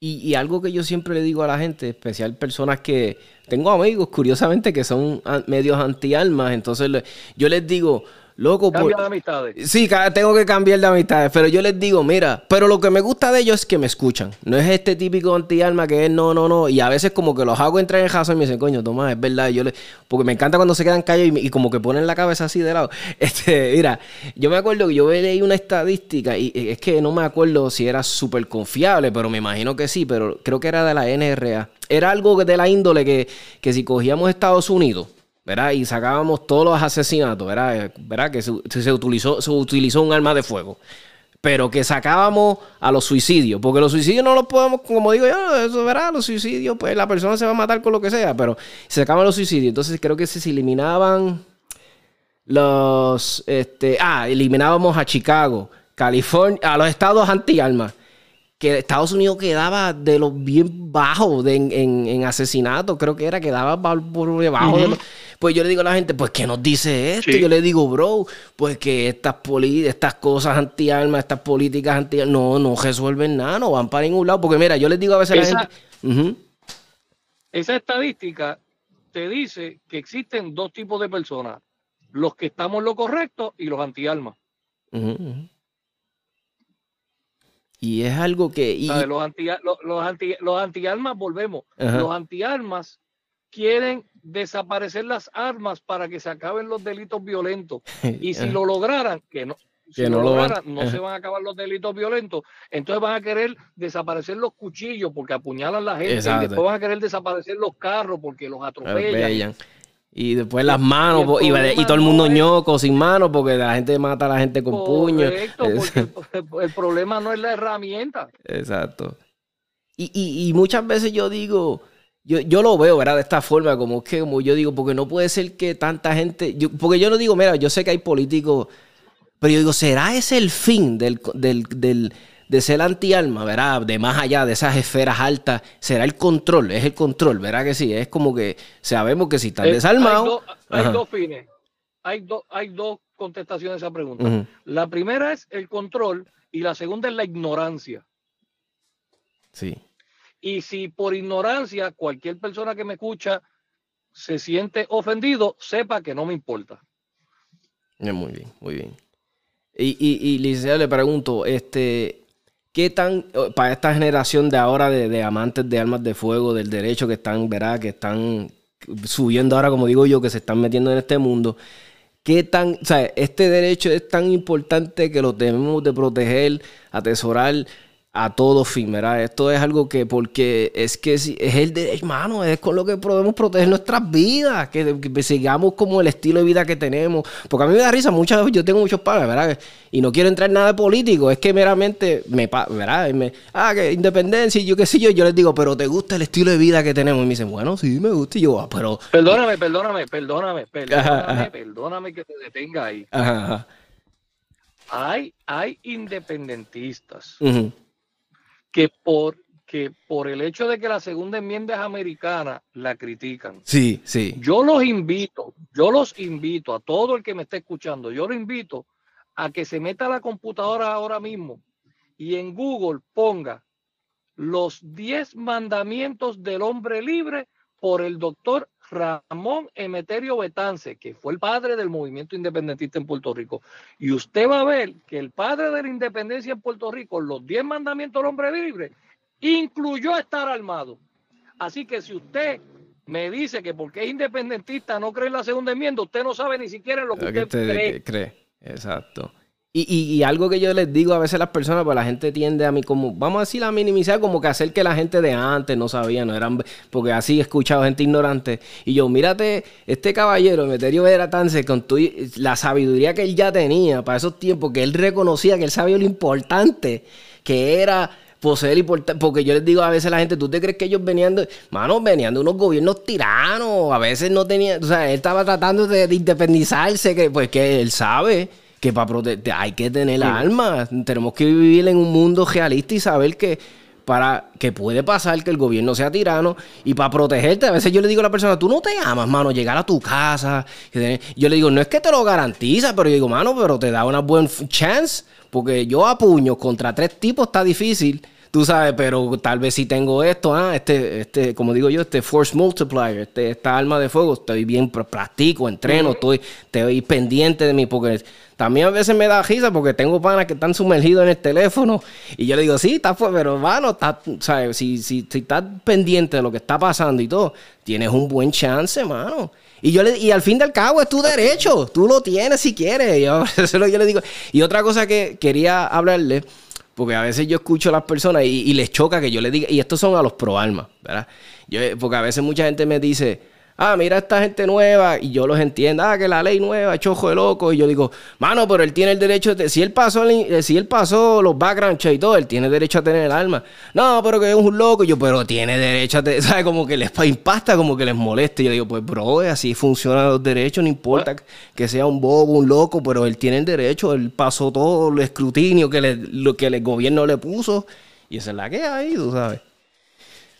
Y, algo que yo siempre le digo a la gente, especial personas que tengo amigos, curiosamente, que son medios anti-almas, entonces yo les digo, Loco, Cambia de amistades. Sí, tengo que cambiar de amistades. Pero yo les digo, mira, pero lo que me gusta de ellos es que me escuchan. No es este típico anti-alma que es no, no, no. Y a veces como que los hago entrar en el y me dicen, coño, toma, es verdad. yo le... Porque me encanta cuando se quedan callados y, como que ponen la cabeza así de lado. Este, mira, yo me acuerdo que yo leí una estadística y es que no me acuerdo si era súper confiable, pero me imagino que sí, pero creo que era de la NRA. Era algo de la índole que, que si cogíamos Estados Unidos ¿verdad? Y sacábamos todos los asesinatos, ¿verdad? ¿verdad? Que se, se, utilizó, se utilizó un arma de fuego. Pero que sacábamos a los suicidios, porque los suicidios no los podemos, como digo yo, eso, ¿verdad? Los suicidios, pues la persona se va a matar con lo que sea, pero se sacaban los suicidios. Entonces creo que se eliminaban los, este, ah, eliminábamos a Chicago, California, a los estados anti-armas que Estados Unidos quedaba de los bien bajos en, en, asesinatos, creo que era, quedaba por debajo de Pues yo le digo a la gente, pues ¿qué nos dice esto? Yo le digo, bro, pues que estas estas cosas anti-armas, estas políticas anti no, no resuelven nada, no van para ningún lado. Porque mira, yo les digo a veces a la gente... Esa estadística te dice que existen dos tipos de personas, los que estamos en lo correcto y los anti-armas. Y es algo que... Los, anti, los, antiarmas, volvemos, los antiarmas quieren desaparecer las armas para que se acaben los delitos violentos. Y si lo lograran, que no, no, lograran, no se van a acabar los delitos violentos, entonces van a querer desaparecer los cuchillos porque apuñalan a la gente, y después van a querer desaparecer los carros porque los atropellan. Y después las manos, y, todo el mundo ñoco sin manos, porque la gente mata a la gente con puños. porque el, problema no es la herramienta. Exacto. Y, muchas veces yo digo, yo, yo, lo veo, ¿verdad? De esta forma, como que como yo digo, porque no puede ser que tanta gente, porque yo no digo, mira, yo sé que hay políticos, pero yo digo, ¿será ese el fin del, del de ser anti-alma, ¿verdad? De más allá de esas esferas altas, será el control, es el control, ¿verdad que sí? Es como que sabemos que si están desarmados... Hay, dos fines, hay, hay dos contestaciones a esa pregunta. La primera es el control y la segunda es la ignorancia. Sí. Y si por ignorancia cualquier persona que me escucha se siente ofendido, sepa que no me importa. Muy bien, muy bien. Y, y, y le pregunto, este, ¿Qué tan, para esta generación de ahora de, amantes de armas de fuego, del derecho que están, ¿verdad? Que están subiendo ahora, como digo yo, que se están metiendo en este mundo, ¿qué tan, o sea, este derecho es tan importante que lo debemos de proteger, atesorar a todo fin, ¿verdad? Esto es algo que, porque es que es el de, hermano, es con lo que podemos proteger nuestras vidas, que, sigamos como el estilo de vida que tenemos. Porque a mí me da risa, muchas veces yo tengo muchos padres, ¿verdad? Y no quiero entrar en nada de político, es que meramente, me, ¿verdad? Me, ah, que independencia y yo qué sé yo, yo les digo, pero ¿te gusta el estilo de vida que tenemos? Y me dicen, bueno, sí, me gusta. Y yo, ah, pero... Perdóname, perdóname, perdóname, perdóname, perdóname que te detenga ahí. Hay, hay independentistas que por, que por el hecho de que la segunda enmienda es americana, la critican. Sí, sí. Yo los invito, yo los invito a todo el que me esté escuchando, yo lo invito a que se meta a la computadora ahora mismo y en Google ponga los 10 mandamientos del hombre libre por el doctor Ramón Emeterio Betance, que fue el padre del movimiento independentista en Puerto Rico. Y usted va a ver que el padre de la independencia en Puerto Rico, los 10 mandamientos del hombre libre, incluyó estar armado. Así que si usted me dice que porque es independentista no cree en la segunda enmienda, usted no sabe ni siquiera lo que, usted, cree. cree. Exacto. Y, algo que yo les digo a veces a las personas, pues la gente tiende a mí como, vamos a decir, a minimizar, como que hacer que la gente de antes no sabía, no eran, porque así he escuchado gente ignorante. Y yo, mírate, este caballero, Meterio era tan con tu, la sabiduría que él ya tenía para esos tiempos, que él reconocía que él sabía lo importante que era poseer importante. Porque yo les digo a veces a la gente, ¿tú te crees que ellos venían de, mano, venían de unos gobiernos tiranos? A veces no tenían, o sea, él estaba tratando de, de independizarse, que pues que él sabe que para proteger hay que tener la alma. Tenemos que vivir en un mundo realista y saber que para que puede pasar que el gobierno sea tirano y para protegerte. A veces yo le digo a la persona, tú no te amas, mano, llegar a tu casa. Yo le digo, no es que te lo garantiza, pero yo digo, mano, pero te da una buena chance. Porque yo a puños contra tres tipos está difícil. Tú sabes, pero tal vez si tengo esto, ah, este, este, como digo yo, este force multiplier, este, esta arma de fuego, estoy bien, practico, entreno, estoy, estoy pendiente de mí, porque también a veces me da risa porque tengo panas que están sumergidos en el teléfono y yo le digo, sí, está pero mano, está, ¿sabes? Si, si, si estás pendiente de lo que está pasando y todo, tienes un buen chance, mano. Y yo le, y al fin del cabo es tu derecho, tú lo tienes si quieres. Yo, eso yo le digo. Y otra cosa que quería hablarle, porque a veces yo escucho a las personas y, les choca que yo le diga, y estos son a los pro alma, ¿verdad? Yo, porque a veces mucha gente me dice, ah, mira esta gente nueva, y yo los entiendo, ah, que la ley nueva, chojo de loco, y yo digo, mano, pero él tiene el derecho, de, si él pasó eh, si él pasó los background checks y todo, él tiene derecho a tener el alma. No, pero que es un loco, y yo, pero tiene derecho a tener, ¿sabes? Como que les impacta, como que les molesta, y yo digo, pues, bro, así funcionan los derechos, no importa que sea un bobo, un loco, pero él tiene el derecho, él pasó todo el escrutinio que le, lo que el gobierno le puso, y esa es la que hay, tú sabes.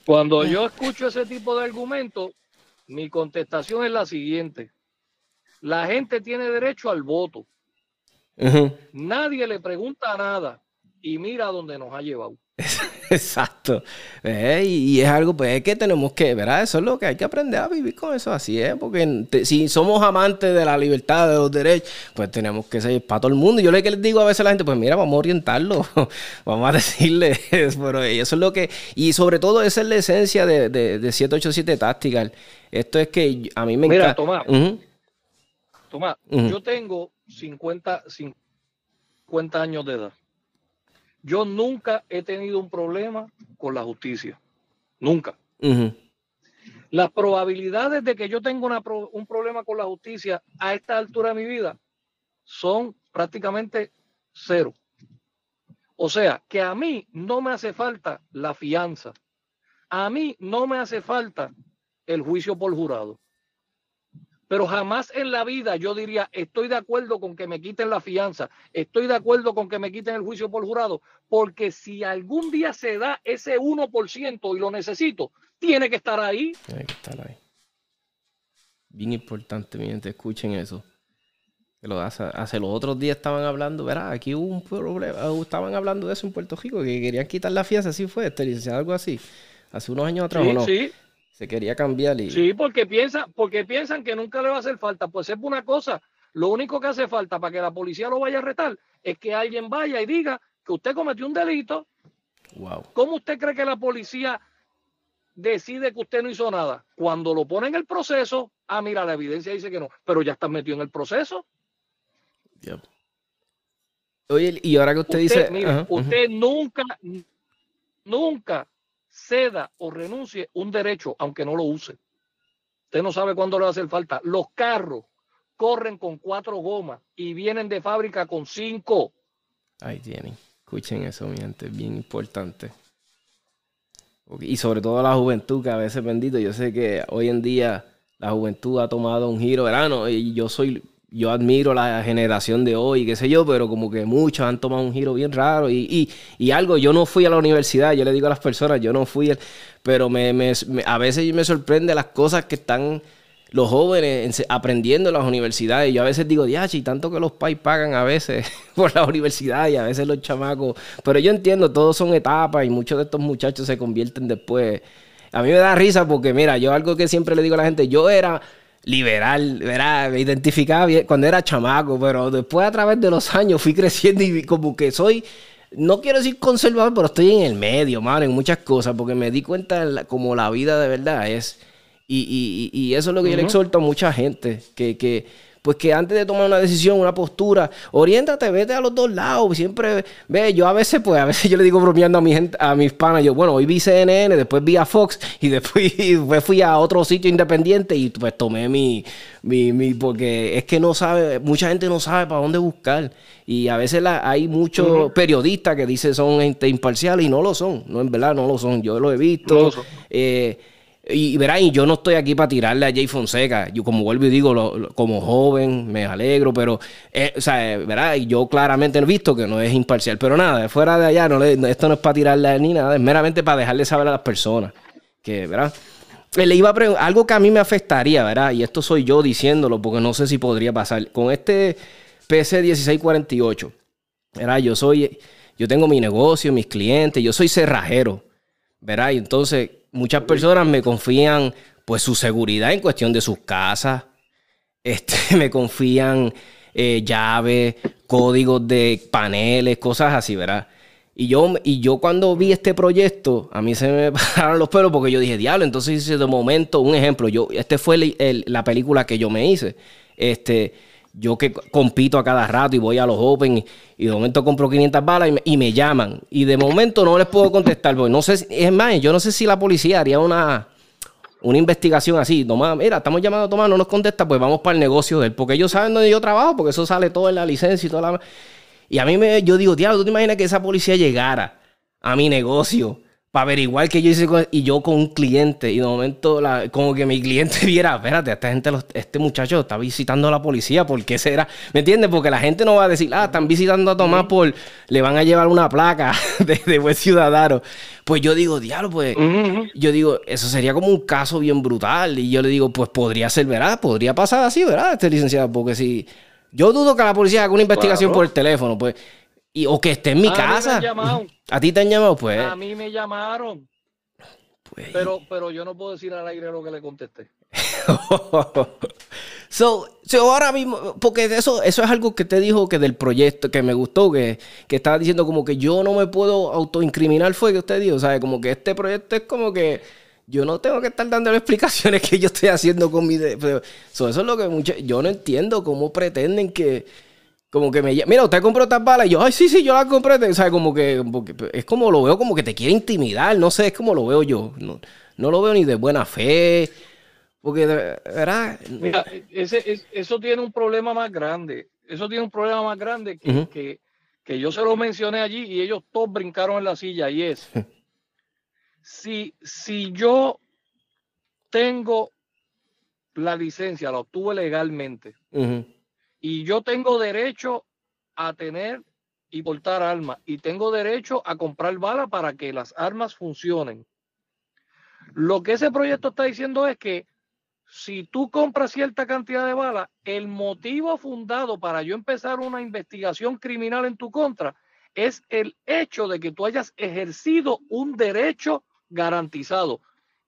Cuando yo escucho ese tipo de argumentos, mi contestación es la siguiente. La gente tiene derecho al voto. Nadie le pregunta nada y mira dónde nos ha llevado. Exacto. Eh, y, es algo pues, que tenemos que, ¿verdad? Eso es lo que hay que aprender a vivir con eso, así es. Porque si somos amantes de la libertad, de los derechos, pues tenemos que ser para todo el mundo. Yo le les digo a veces a la gente, pues mira, vamos a orientarlo, vamos a decirle, pero eso es lo que, y sobre todo esa es la esencia de, de, de 787 Tactical. Esto es que a mí me encanta. Mira, Tomás, Tomás yo tengo 50, 50 años de edad. Yo nunca he tenido un problema con la justicia. Nunca. Las probabilidades de que yo tenga un problema con la justicia a esta altura de mi vida son prácticamente cero. O sea, que a mí no me hace falta la fianza. A mí no me hace falta el juicio por jurado. Pero jamás en la vida yo diría, estoy de acuerdo con que me quiten la fianza, estoy de acuerdo con que me quiten el juicio por jurado, porque si algún día se da ese 1% y lo necesito, tiene que estar ahí. Tiene que estar ahí. Bien importante, miren, te escuchen eso. lo hace, hace, los otros días estaban hablando, verá, aquí hubo un problema, uh, estaban hablando de eso en Puerto Rico, que querían quitar la fianza, así fue, este, algo así, hace unos años atrás, ¿o no? Sí, se quería cambiar y... Sí, porque, piensa, porque piensan que nunca le va a hacer falta. Pues es una cosa, lo único que hace falta para que la policía lo vaya a retar es que alguien vaya y diga que usted cometió un delito. Wow. ¿Cómo usted cree que la policía decide que usted no hizo nada? Cuando lo pone en el proceso, ah, mira, la evidencia dice que no, pero ya está metido en el proceso. Oye, y ahora que usted, dice... Mira, usted nunca, nunca ceda o renuncie un derecho, aunque no lo use. Usted no sabe cuándo le va a hacer falta. Los carros corren con cuatro gomas y vienen de fábrica con cinco. Ahí tienen. Escuchen eso, mi gente, bien importante. Y sobre todo la juventud, que a veces bendito, yo sé que hoy en día la juventud ha tomado un giro verano y yo soy yo admiro la generación de hoy, qué sé yo, pero como que muchos han tomado un giro bien raro y, algo, yo no fui a la universidad, yo le digo a las personas, yo no fui, pero me, a veces me sorprende las cosas que están los jóvenes aprendiendo en las universidades. Yo a veces digo, y tanto que los pais pagan a veces por la universidad y a veces los chamacos, pero yo entiendo, todos son etapas y muchos de estos muchachos se convierten después. A mí me da risa porque, mira, yo algo que siempre le digo a la gente, yo era liberal, ¿verdad? me identificaba bien cuando era chamaco, pero después a través de los años fui creciendo y como que soy no quiero decir conservador, pero estoy en el medio, mano, en muchas cosas, porque me di cuenta como la vida de verdad es. Y, y, y eso es lo que yo le exhorto a mucha gente, que, que pues que antes de tomar una decisión, una postura, oriéntate, vete a los dos lados. Siempre, ve, yo a veces, pues, a veces yo le digo bromeando a mi gente, a mis panas, yo, bueno, hoy vi CNN, después vi a Fox y después, fui a otro sitio independiente y pues tomé mi, mi, mi, porque es que no sabe, mucha gente no sabe para dónde buscar. Y a veces hay muchos periodistas que dicen son imparciales y no lo son, no, en verdad no lo son. Yo lo he visto. Eh, y verán, y yo no estoy aquí para tirarle a Jay Fonseca. Yo, como vuelvo y digo, como joven, me alegro, pero, eh, o sea, verá, y yo claramente he visto que no es imparcial. Pero nada, fuera de allá, no esto no es para tirarle a ni nada, es meramente para dejarle saber a las personas que, ¿verdad? Le iba algo que a mí me afectaría, ¿verdad? Y esto soy yo diciéndolo, porque no sé si podría pasar. Con este PC 1648, ¿verdad? Yo soy, yo tengo mi negocio, mis clientes, yo soy cerrajero, ¿verdad? Y entonces muchas personas me confían pues su seguridad en cuestión de sus casas, este, me confían eh, llaves, códigos de paneles, cosas así, ¿verdad? Y yo, y yo cuando vi este proyecto, a mí se me pararon los pelos porque yo dije, diablo, entonces hice de momento un ejemplo. Yo, este fue la película que yo me hice. Este, yo que compito a cada rato y voy a los Open y, de momento compro 500 balas y me, llaman. Y de momento no les puedo contestar. Porque no sé, es más, yo no sé si la policía haría una, una investigación así. Tomás, mira, estamos llamando a Tomás, no nos contesta, pues vamos para el negocio de él. Porque ellos saben dónde yo trabajo, porque eso sale todo en la licencia y toda la... Y a mí me, yo digo, diablo, ¿tú te imaginas que esa policía llegara a mi negocio? Para averiguar que yo hice y yo con un cliente y de momento como que mi cliente viera, espérate, esta gente, este muchacho está visitando a la policía, ¿por qué será? ¿Me entiendes? Porque la gente no va a decir, ah, están visitando a Tomás por, le van a llevar una placa de, buen ciudadano. Pues yo digo, diablo, pues, yo digo, eso sería como un caso bien brutal y yo le digo, pues podría ser, ¿verdad? Podría pasar así, ¿verdad? Este licenciado, porque si... Yo dudo que la policía haga una investigación por el teléfono, pues y, o que esté en mi casa. ¿A ti te han llamado? Pues. A mí me llamaron. Pues... Pero, pero yo no puedo decir al aire lo que le contesté. so, ahora mismo, porque eso, eso es algo que te dijo que del proyecto, que me gustó, que, que estaba diciendo como que yo no me puedo autoincriminar, fue que usted dijo, ¿sabe? Como que este proyecto es como que yo no tengo que estar dando explicaciones que yo estoy haciendo con mi... eso es lo que mucho, yo no entiendo cómo pretenden que como que me mira, usted compró estas balas y yo, ay, sí, sí, yo las compré. O sea, como que, es como lo veo como que te quiere intimidar, no sé, es como lo veo yo. No, no lo veo ni de buena fe. Porque, ¿verdad? Mira, ese, eso tiene un problema más grande. Eso tiene un problema más grande que, que, que yo se lo mencioné allí y ellos todos brincaron en la silla. Y es, si, si yo tengo la licencia, la obtuve legalmente, y yo tengo derecho a tener y portar armas y tengo derecho a comprar balas para que las armas funcionen. Lo que ese proyecto está diciendo es que si tú compras cierta cantidad de balas, el motivo fundado para yo empezar una investigación criminal en tu contra es el hecho de que tú hayas ejercido un derecho garantizado.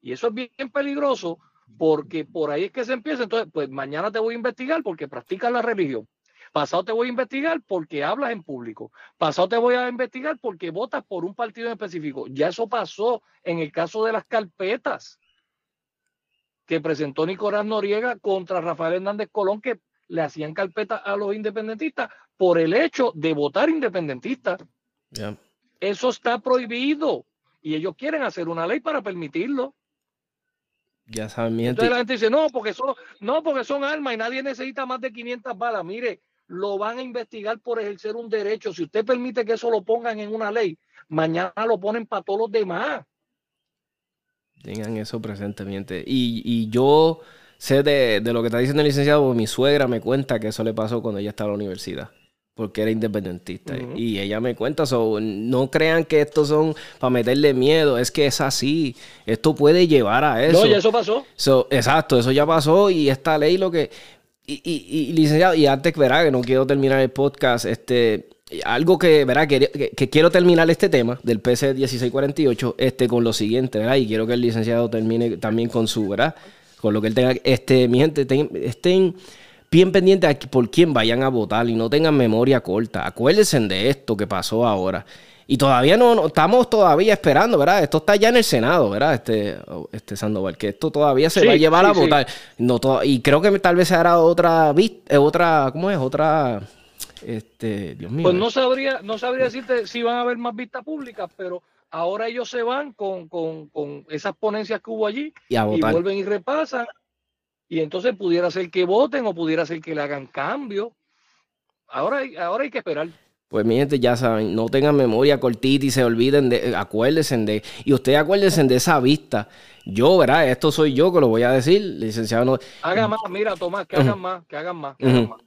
Y eso es bien peligroso porque por ahí es que se empieza. Entonces, pues mañana te voy a investigar porque practicas la religión. Pasado te voy a investigar porque hablas en público. Pasado te voy a investigar porque votas por un partido en específico. Ya eso pasó en el caso de las carpetas que presentó Nicolás Noriega contra Rafael Hernández Colón, que le hacían carpeta a los independentistas por el hecho de votar independentista. Eso está prohibido y ellos quieren hacer una ley para permitirlo. Ya saben, Entonces la gente dice, no, porque son, no, porque son armas y nadie necesita más de 500 balas. Mire, lo van a investigar por ejercer un derecho. Si usted permite que eso lo pongan en una ley, mañana lo ponen para todos los demás. Tengan eso presentemente. Y, y yo sé de, de, lo que está diciendo el licenciado, mi suegra me cuenta que eso le pasó cuando ella estaba en la universidad porque era independentista. Y ella me cuenta, so, no crean que estos son para meterle miedo, es que es así. Esto puede llevar a eso. No, y eso pasó. exacto, eso ya pasó y esta ley lo que... Y, y, licenciado, y antes, verá, que no quiero terminar el podcast, este, algo que, verá, que, que, quiero terminar este tema del PC 1648 este, con lo siguiente, ¿verdad? Y quiero que el licenciado termine también con su, ¿verdad? Con lo que él tenga, este, mi gente, estén bien pendientes por quién vayan a votar y no tengan memoria corta. Acuérdense de esto que pasó ahora. Y todavía no, estamos todavía esperando, ¿verdad? Esto está ya en el Senado, ¿verdad? Este, este Sandoval, que esto todavía se va a llevar a votar. No, y creo que tal vez se hará otra, eh, otra, ¿cómo es? Otra, este, Dios mío. Pues no sabría, no sabría decirte si van a haber más vistas públicas, pero ahora ellos se van con, con, con esas ponencias que hubo allí y, y vuelven y repasan. Y entonces pudiera ser que voten o pudiera ser que le hagan cambio. Ahora, ahora hay que esperar. Pues mi gente, ya saben, no tengan memoria cortita y se olviden de, acuérdense de, y ustedes acuérdense de esa vista. Yo, ¿verdad? Esto soy yo que lo voy a decir, licenciado. No... Haga más, mira, Tomás, que hagan más, que hagan más, que hagan más.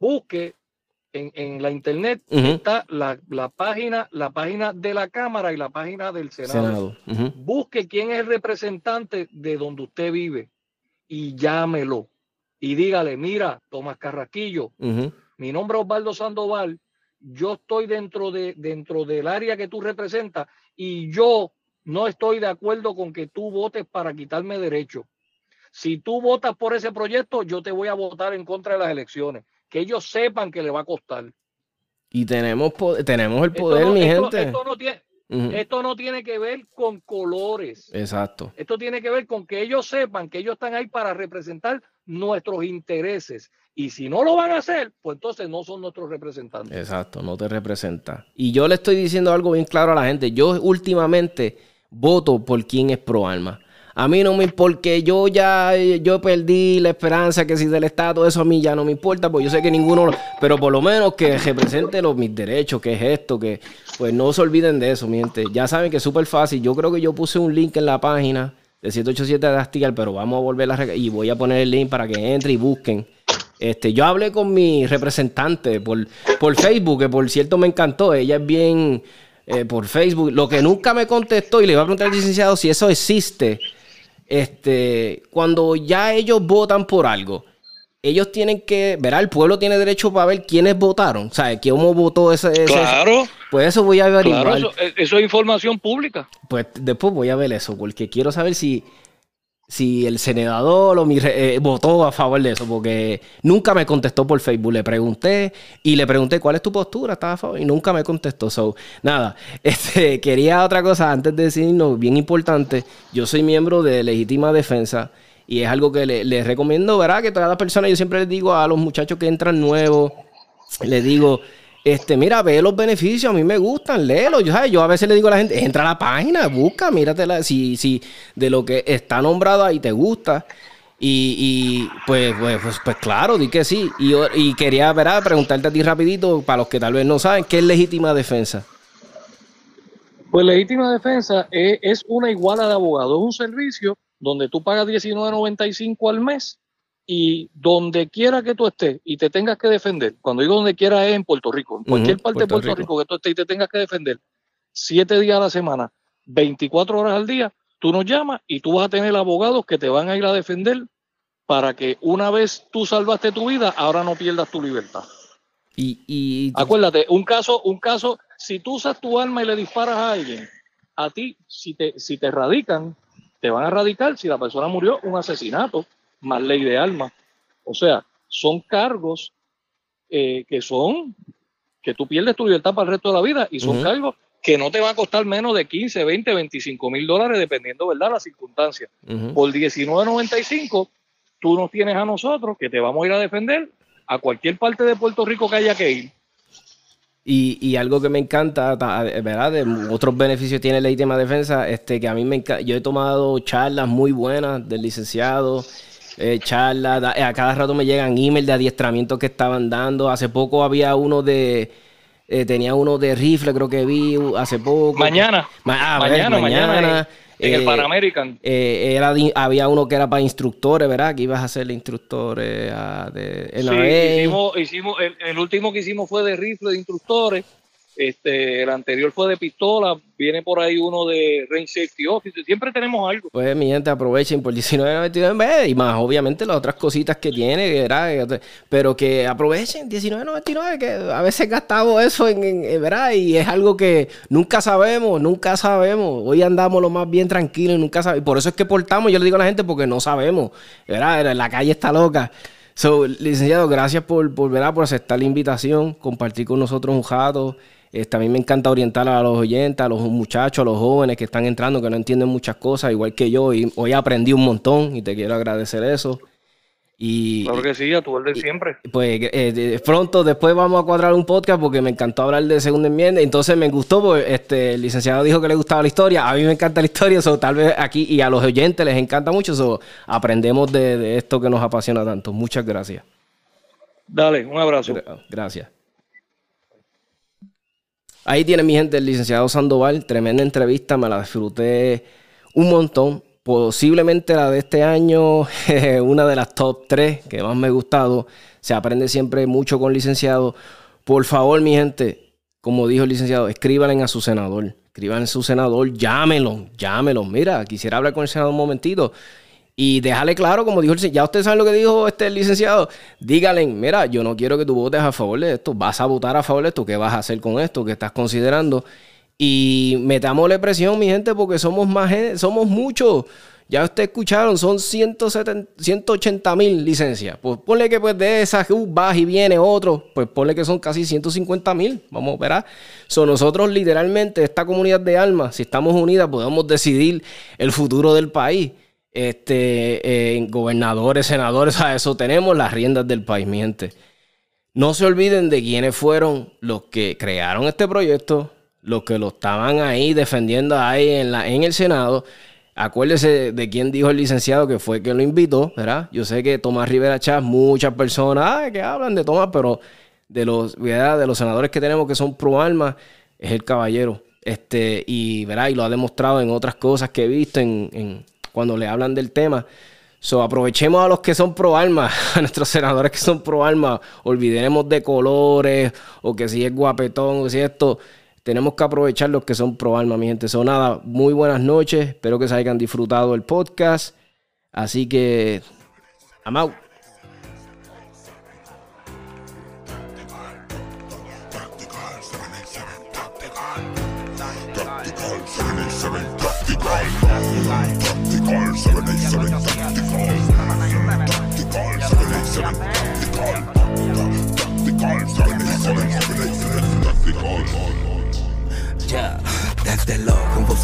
Busque en, la internet, está la, página, la página de la Cámara y la página del Senado. Busque quién es el representante de donde usted vive y llámelo. Y dígale, mira, Tomás Carraquillo, mi nombre es Osvaldo Sandoval, yo estoy dentro, de, dentro del área que tú representas y yo no estoy de acuerdo con que tú votes para quitarme derecho. Si tú votas por ese proyecto, yo te voy a votar en contra de las elecciones. Que ellos sepan que le va a costar. Y tenemos, tenemos el poder, mi gente. Esto no, tiene, esto no tiene que ver con colores. Exacto. Esto tiene que ver con que ellos sepan que ellos están ahí para representar nuestros intereses. Y si no lo van a hacer, pues entonces no son nuestros representantes. Exacto, no te representa. Y yo le estoy diciendo algo bien claro a la gente. Yo últimamente voto por quien es pro alma. A mí no me porque yo ya yo perdí la esperanza que si del Estado eso a mí ya no me importa, pues yo sé que ninguno, pero por lo menos que represente los, mis derechos, que es esto, que pues no se olviden de eso, mi gente. Ya saben que es súper fácil. Yo creo que yo puse un link en la página de 787 de Astigal, pero vamos a volver a y voy a poner el link para que entre y busquen este, yo hablé con mi representante por, por Facebook, que por cierto me encantó. Ella es bien eh, por Facebook. Lo que nunca me contestó, y le iba a preguntar al licenciado si eso existe. Este, cuando ya ellos votan por algo, ellos tienen que, verá, el pueblo tiene derecho para ver quiénes votaron, ¿sabes? ¿Quién votó ese, ese Claro. Pues eso voy a averiguar. eso, eso, es información pública. Pues después voy a ver eso, porque quiero saber si si el senador o eh, votó a favor de eso, porque nunca me contestó por Facebook. Le pregunté y le pregunté cuál es tu postura, estaba a favor y nunca me contestó. So, nada, este, quería otra cosa antes de decirnos, bien importante. Yo soy miembro de Legítima Defensa y es algo que les le recomiendo, ¿verdad? Que todas las personas, yo siempre les digo a los muchachos que entran nuevos, les digo, este, mira, ve los beneficios, a mí me gustan, léelo. Yo, yo a veces le digo a la gente, entra a la página, busca, míratela, si, si de lo que está nombrado ahí te gusta. Y, pues, pues, pues, pues, claro, di que sí. Y, quería ¿verdad? preguntarte a ti rapidito, para los que tal vez no saben, ¿qué es legítima defensa? Pues legítima defensa es, es una iguala de abogado, es un servicio donde tú pagas $19.95 al mes y donde quiera que tú estés y te tengas que defender, cuando digo donde quiera es en Puerto Rico, en cualquier parte de Puerto Rico. que tú estés y te tengas que defender, siete días a la semana, 24 horas al día, tú nos llamas y tú vas a tener abogados que te van a ir a defender para que una vez tú salvaste tu vida, ahora no pierdas tu libertad. Y, y, acuérdate, un caso, un caso, si tú usas tu arma y le disparas a alguien, a ti, si te, si te radican, te van a radicar si la persona murió un asesinato más ley de alma. O sea, son cargos eh, que son, que tú pierdes tu libertad para el resto de la vida y son cargos que no te va a costar menos de 15, 20, 25 mil dólares, dependiendo, ¿verdad?, la circunstancia. Por 19.95, tú nos tienes a nosotros que te vamos a ir a defender a cualquier parte de Puerto Rico que haya que ir. Y, y, algo que me encanta, ¿verdad? De otros beneficios tiene la de defensa, este, que a mí me encanta. Yo he tomado charlas muy buenas del licenciado eh, charlas, a cada rato me llegan emails de adiestramiento que estaban dando. Hace poco había uno de, eh, tenía uno de rifle, creo que vi hace poco. Mañana. Ah, mañana, mañana, En el eh, Pan American. Eh, era, había uno que era para instructores, ¿verdad? Que ibas a ser instructores ah, de sí, hicimos, hicimos el, último que hicimos fue de rifle de instructores. Este, el anterior fue de pistola, viene por ahí uno de Range Safety siempre tenemos algo. Pues mi gente, aprovechen por 19.99 y más obviamente las otras cositas que tiene, ¿verdad? pero que aprovechen 19.99, que a veces gastamos eso en, ¿verdad? Y es algo que nunca sabemos, nunca sabemos. Hoy andamos lo más bien tranquilos y nunca sabemos. Por eso es que portamos, yo le digo a la gente, porque no sabemos, ¿verdad? La calle está loca. So, licenciado, gracias por, por, por aceptar la invitación, compartir con nosotros un jato. Este, a mí me encanta orientar a los oyentes, a los muchachos, a los jóvenes que están entrando, que no entienden muchas cosas, igual que yo. Y hoy aprendí un montón y te quiero agradecer eso. Y, claro que sí, a tu orden siempre. Pues eh, pronto después vamos a cuadrar un podcast porque me encantó hablar de segunda enmienda. Entonces me gustó porque este, el licenciado dijo que le gustaba la historia. A mí me encanta la historia, so, tal vez aquí y a los oyentes les encanta mucho. So, aprendemos de, de esto que nos apasiona tanto. Muchas gracias. Dale, un abrazo. Gracias. Ahí tiene mi gente el licenciado Sandoval. Tremenda entrevista, me la disfruté un montón posiblemente la de este año, una de las top 3 que más me ha gustado. Se aprende siempre mucho con licenciado. Por favor, mi gente, como dijo el licenciado, escríbanle a su senador. Escriban a su senador, llámelo, llámelo. Mira, quisiera hablar con el senador un momentito. Y déjale claro, como dijo el ya ustedes saben lo que dijo este licenciado, díganle, mira, yo no quiero que tú votes a favor de esto, vas a votar a favor de esto, ¿qué vas a hacer con esto? ¿Qué estás considerando? Y metámosle presión, mi gente, porque somos más somos muchos. Ya ustedes escucharon, son 170, 180 mil licencias. Pues ponle que pues de esas uh, vas y viene otro, pues ponle que son casi 150 mil. Vamos a ver. Son nosotros literalmente, esta comunidad de almas, si estamos unidas, podemos decidir el futuro del país. Este, eh, gobernadores, senadores, a eso tenemos las riendas del país. No se olviden de quiénes fueron los que crearon este proyecto, los que lo estaban ahí defendiendo ahí en, la, en el Senado. Acuérdese de quién dijo el licenciado que fue que lo invitó, ¿verdad? Yo sé que Tomás Rivera Chávez, muchas personas que hablan de Tomás, pero de los, de los senadores que tenemos que son pro alma, es el caballero. Este, y, ¿verdad? y lo ha demostrado en otras cosas que he visto en, cuando le hablan del tema. So, aprovechemos a los que son pro alma, a nuestros senadores que son pro alma, olvidemos de colores o que si es guapetón o si esto tenemos que aprovechar los que son pro alma, mi gente. Son nada, muy buenas noches. Espero que se hayan disfrutado el podcast. Así que, I'm. Desde lo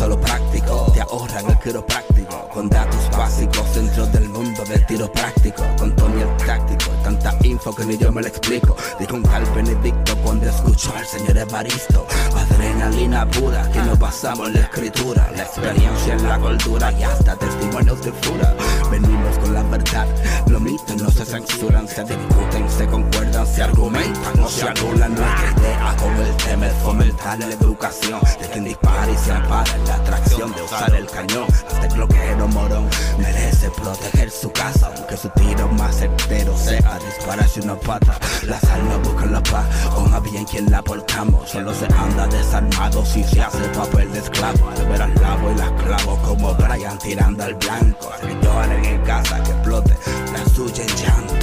a lo práctico, te ahorran el quiropráctico. Con datos básicos dentro del mundo del tiro práctico. Con Tony el táctico, tanta info que ni yo me lo explico. Dijo un tal Benedicto cuando escuchó al señor Evaristo. Adrenalina pura, que nos basamos en la escritura. La experiencia en la cultura y hasta testimonios de fura. Venimos con la verdad, los mitos no se censuran, se discuten, se concuerdan, se argumentan, no se anulan nuestra idea. Con el tema es fomentar la educación de quien dispara y se ampara la atracción de usar el cañón. Este cloquero morón merece proteger su casa, aunque su tiro más certero sea dispararse una pata. Las almas buscan la paz, con a bien quien la portamos. Solo se anda desarmado si se hace papel de esclavo. Al ver al lavo y las clavo como Brian tirando al blanco. Que lloren en casa, que explote la suya en llanto.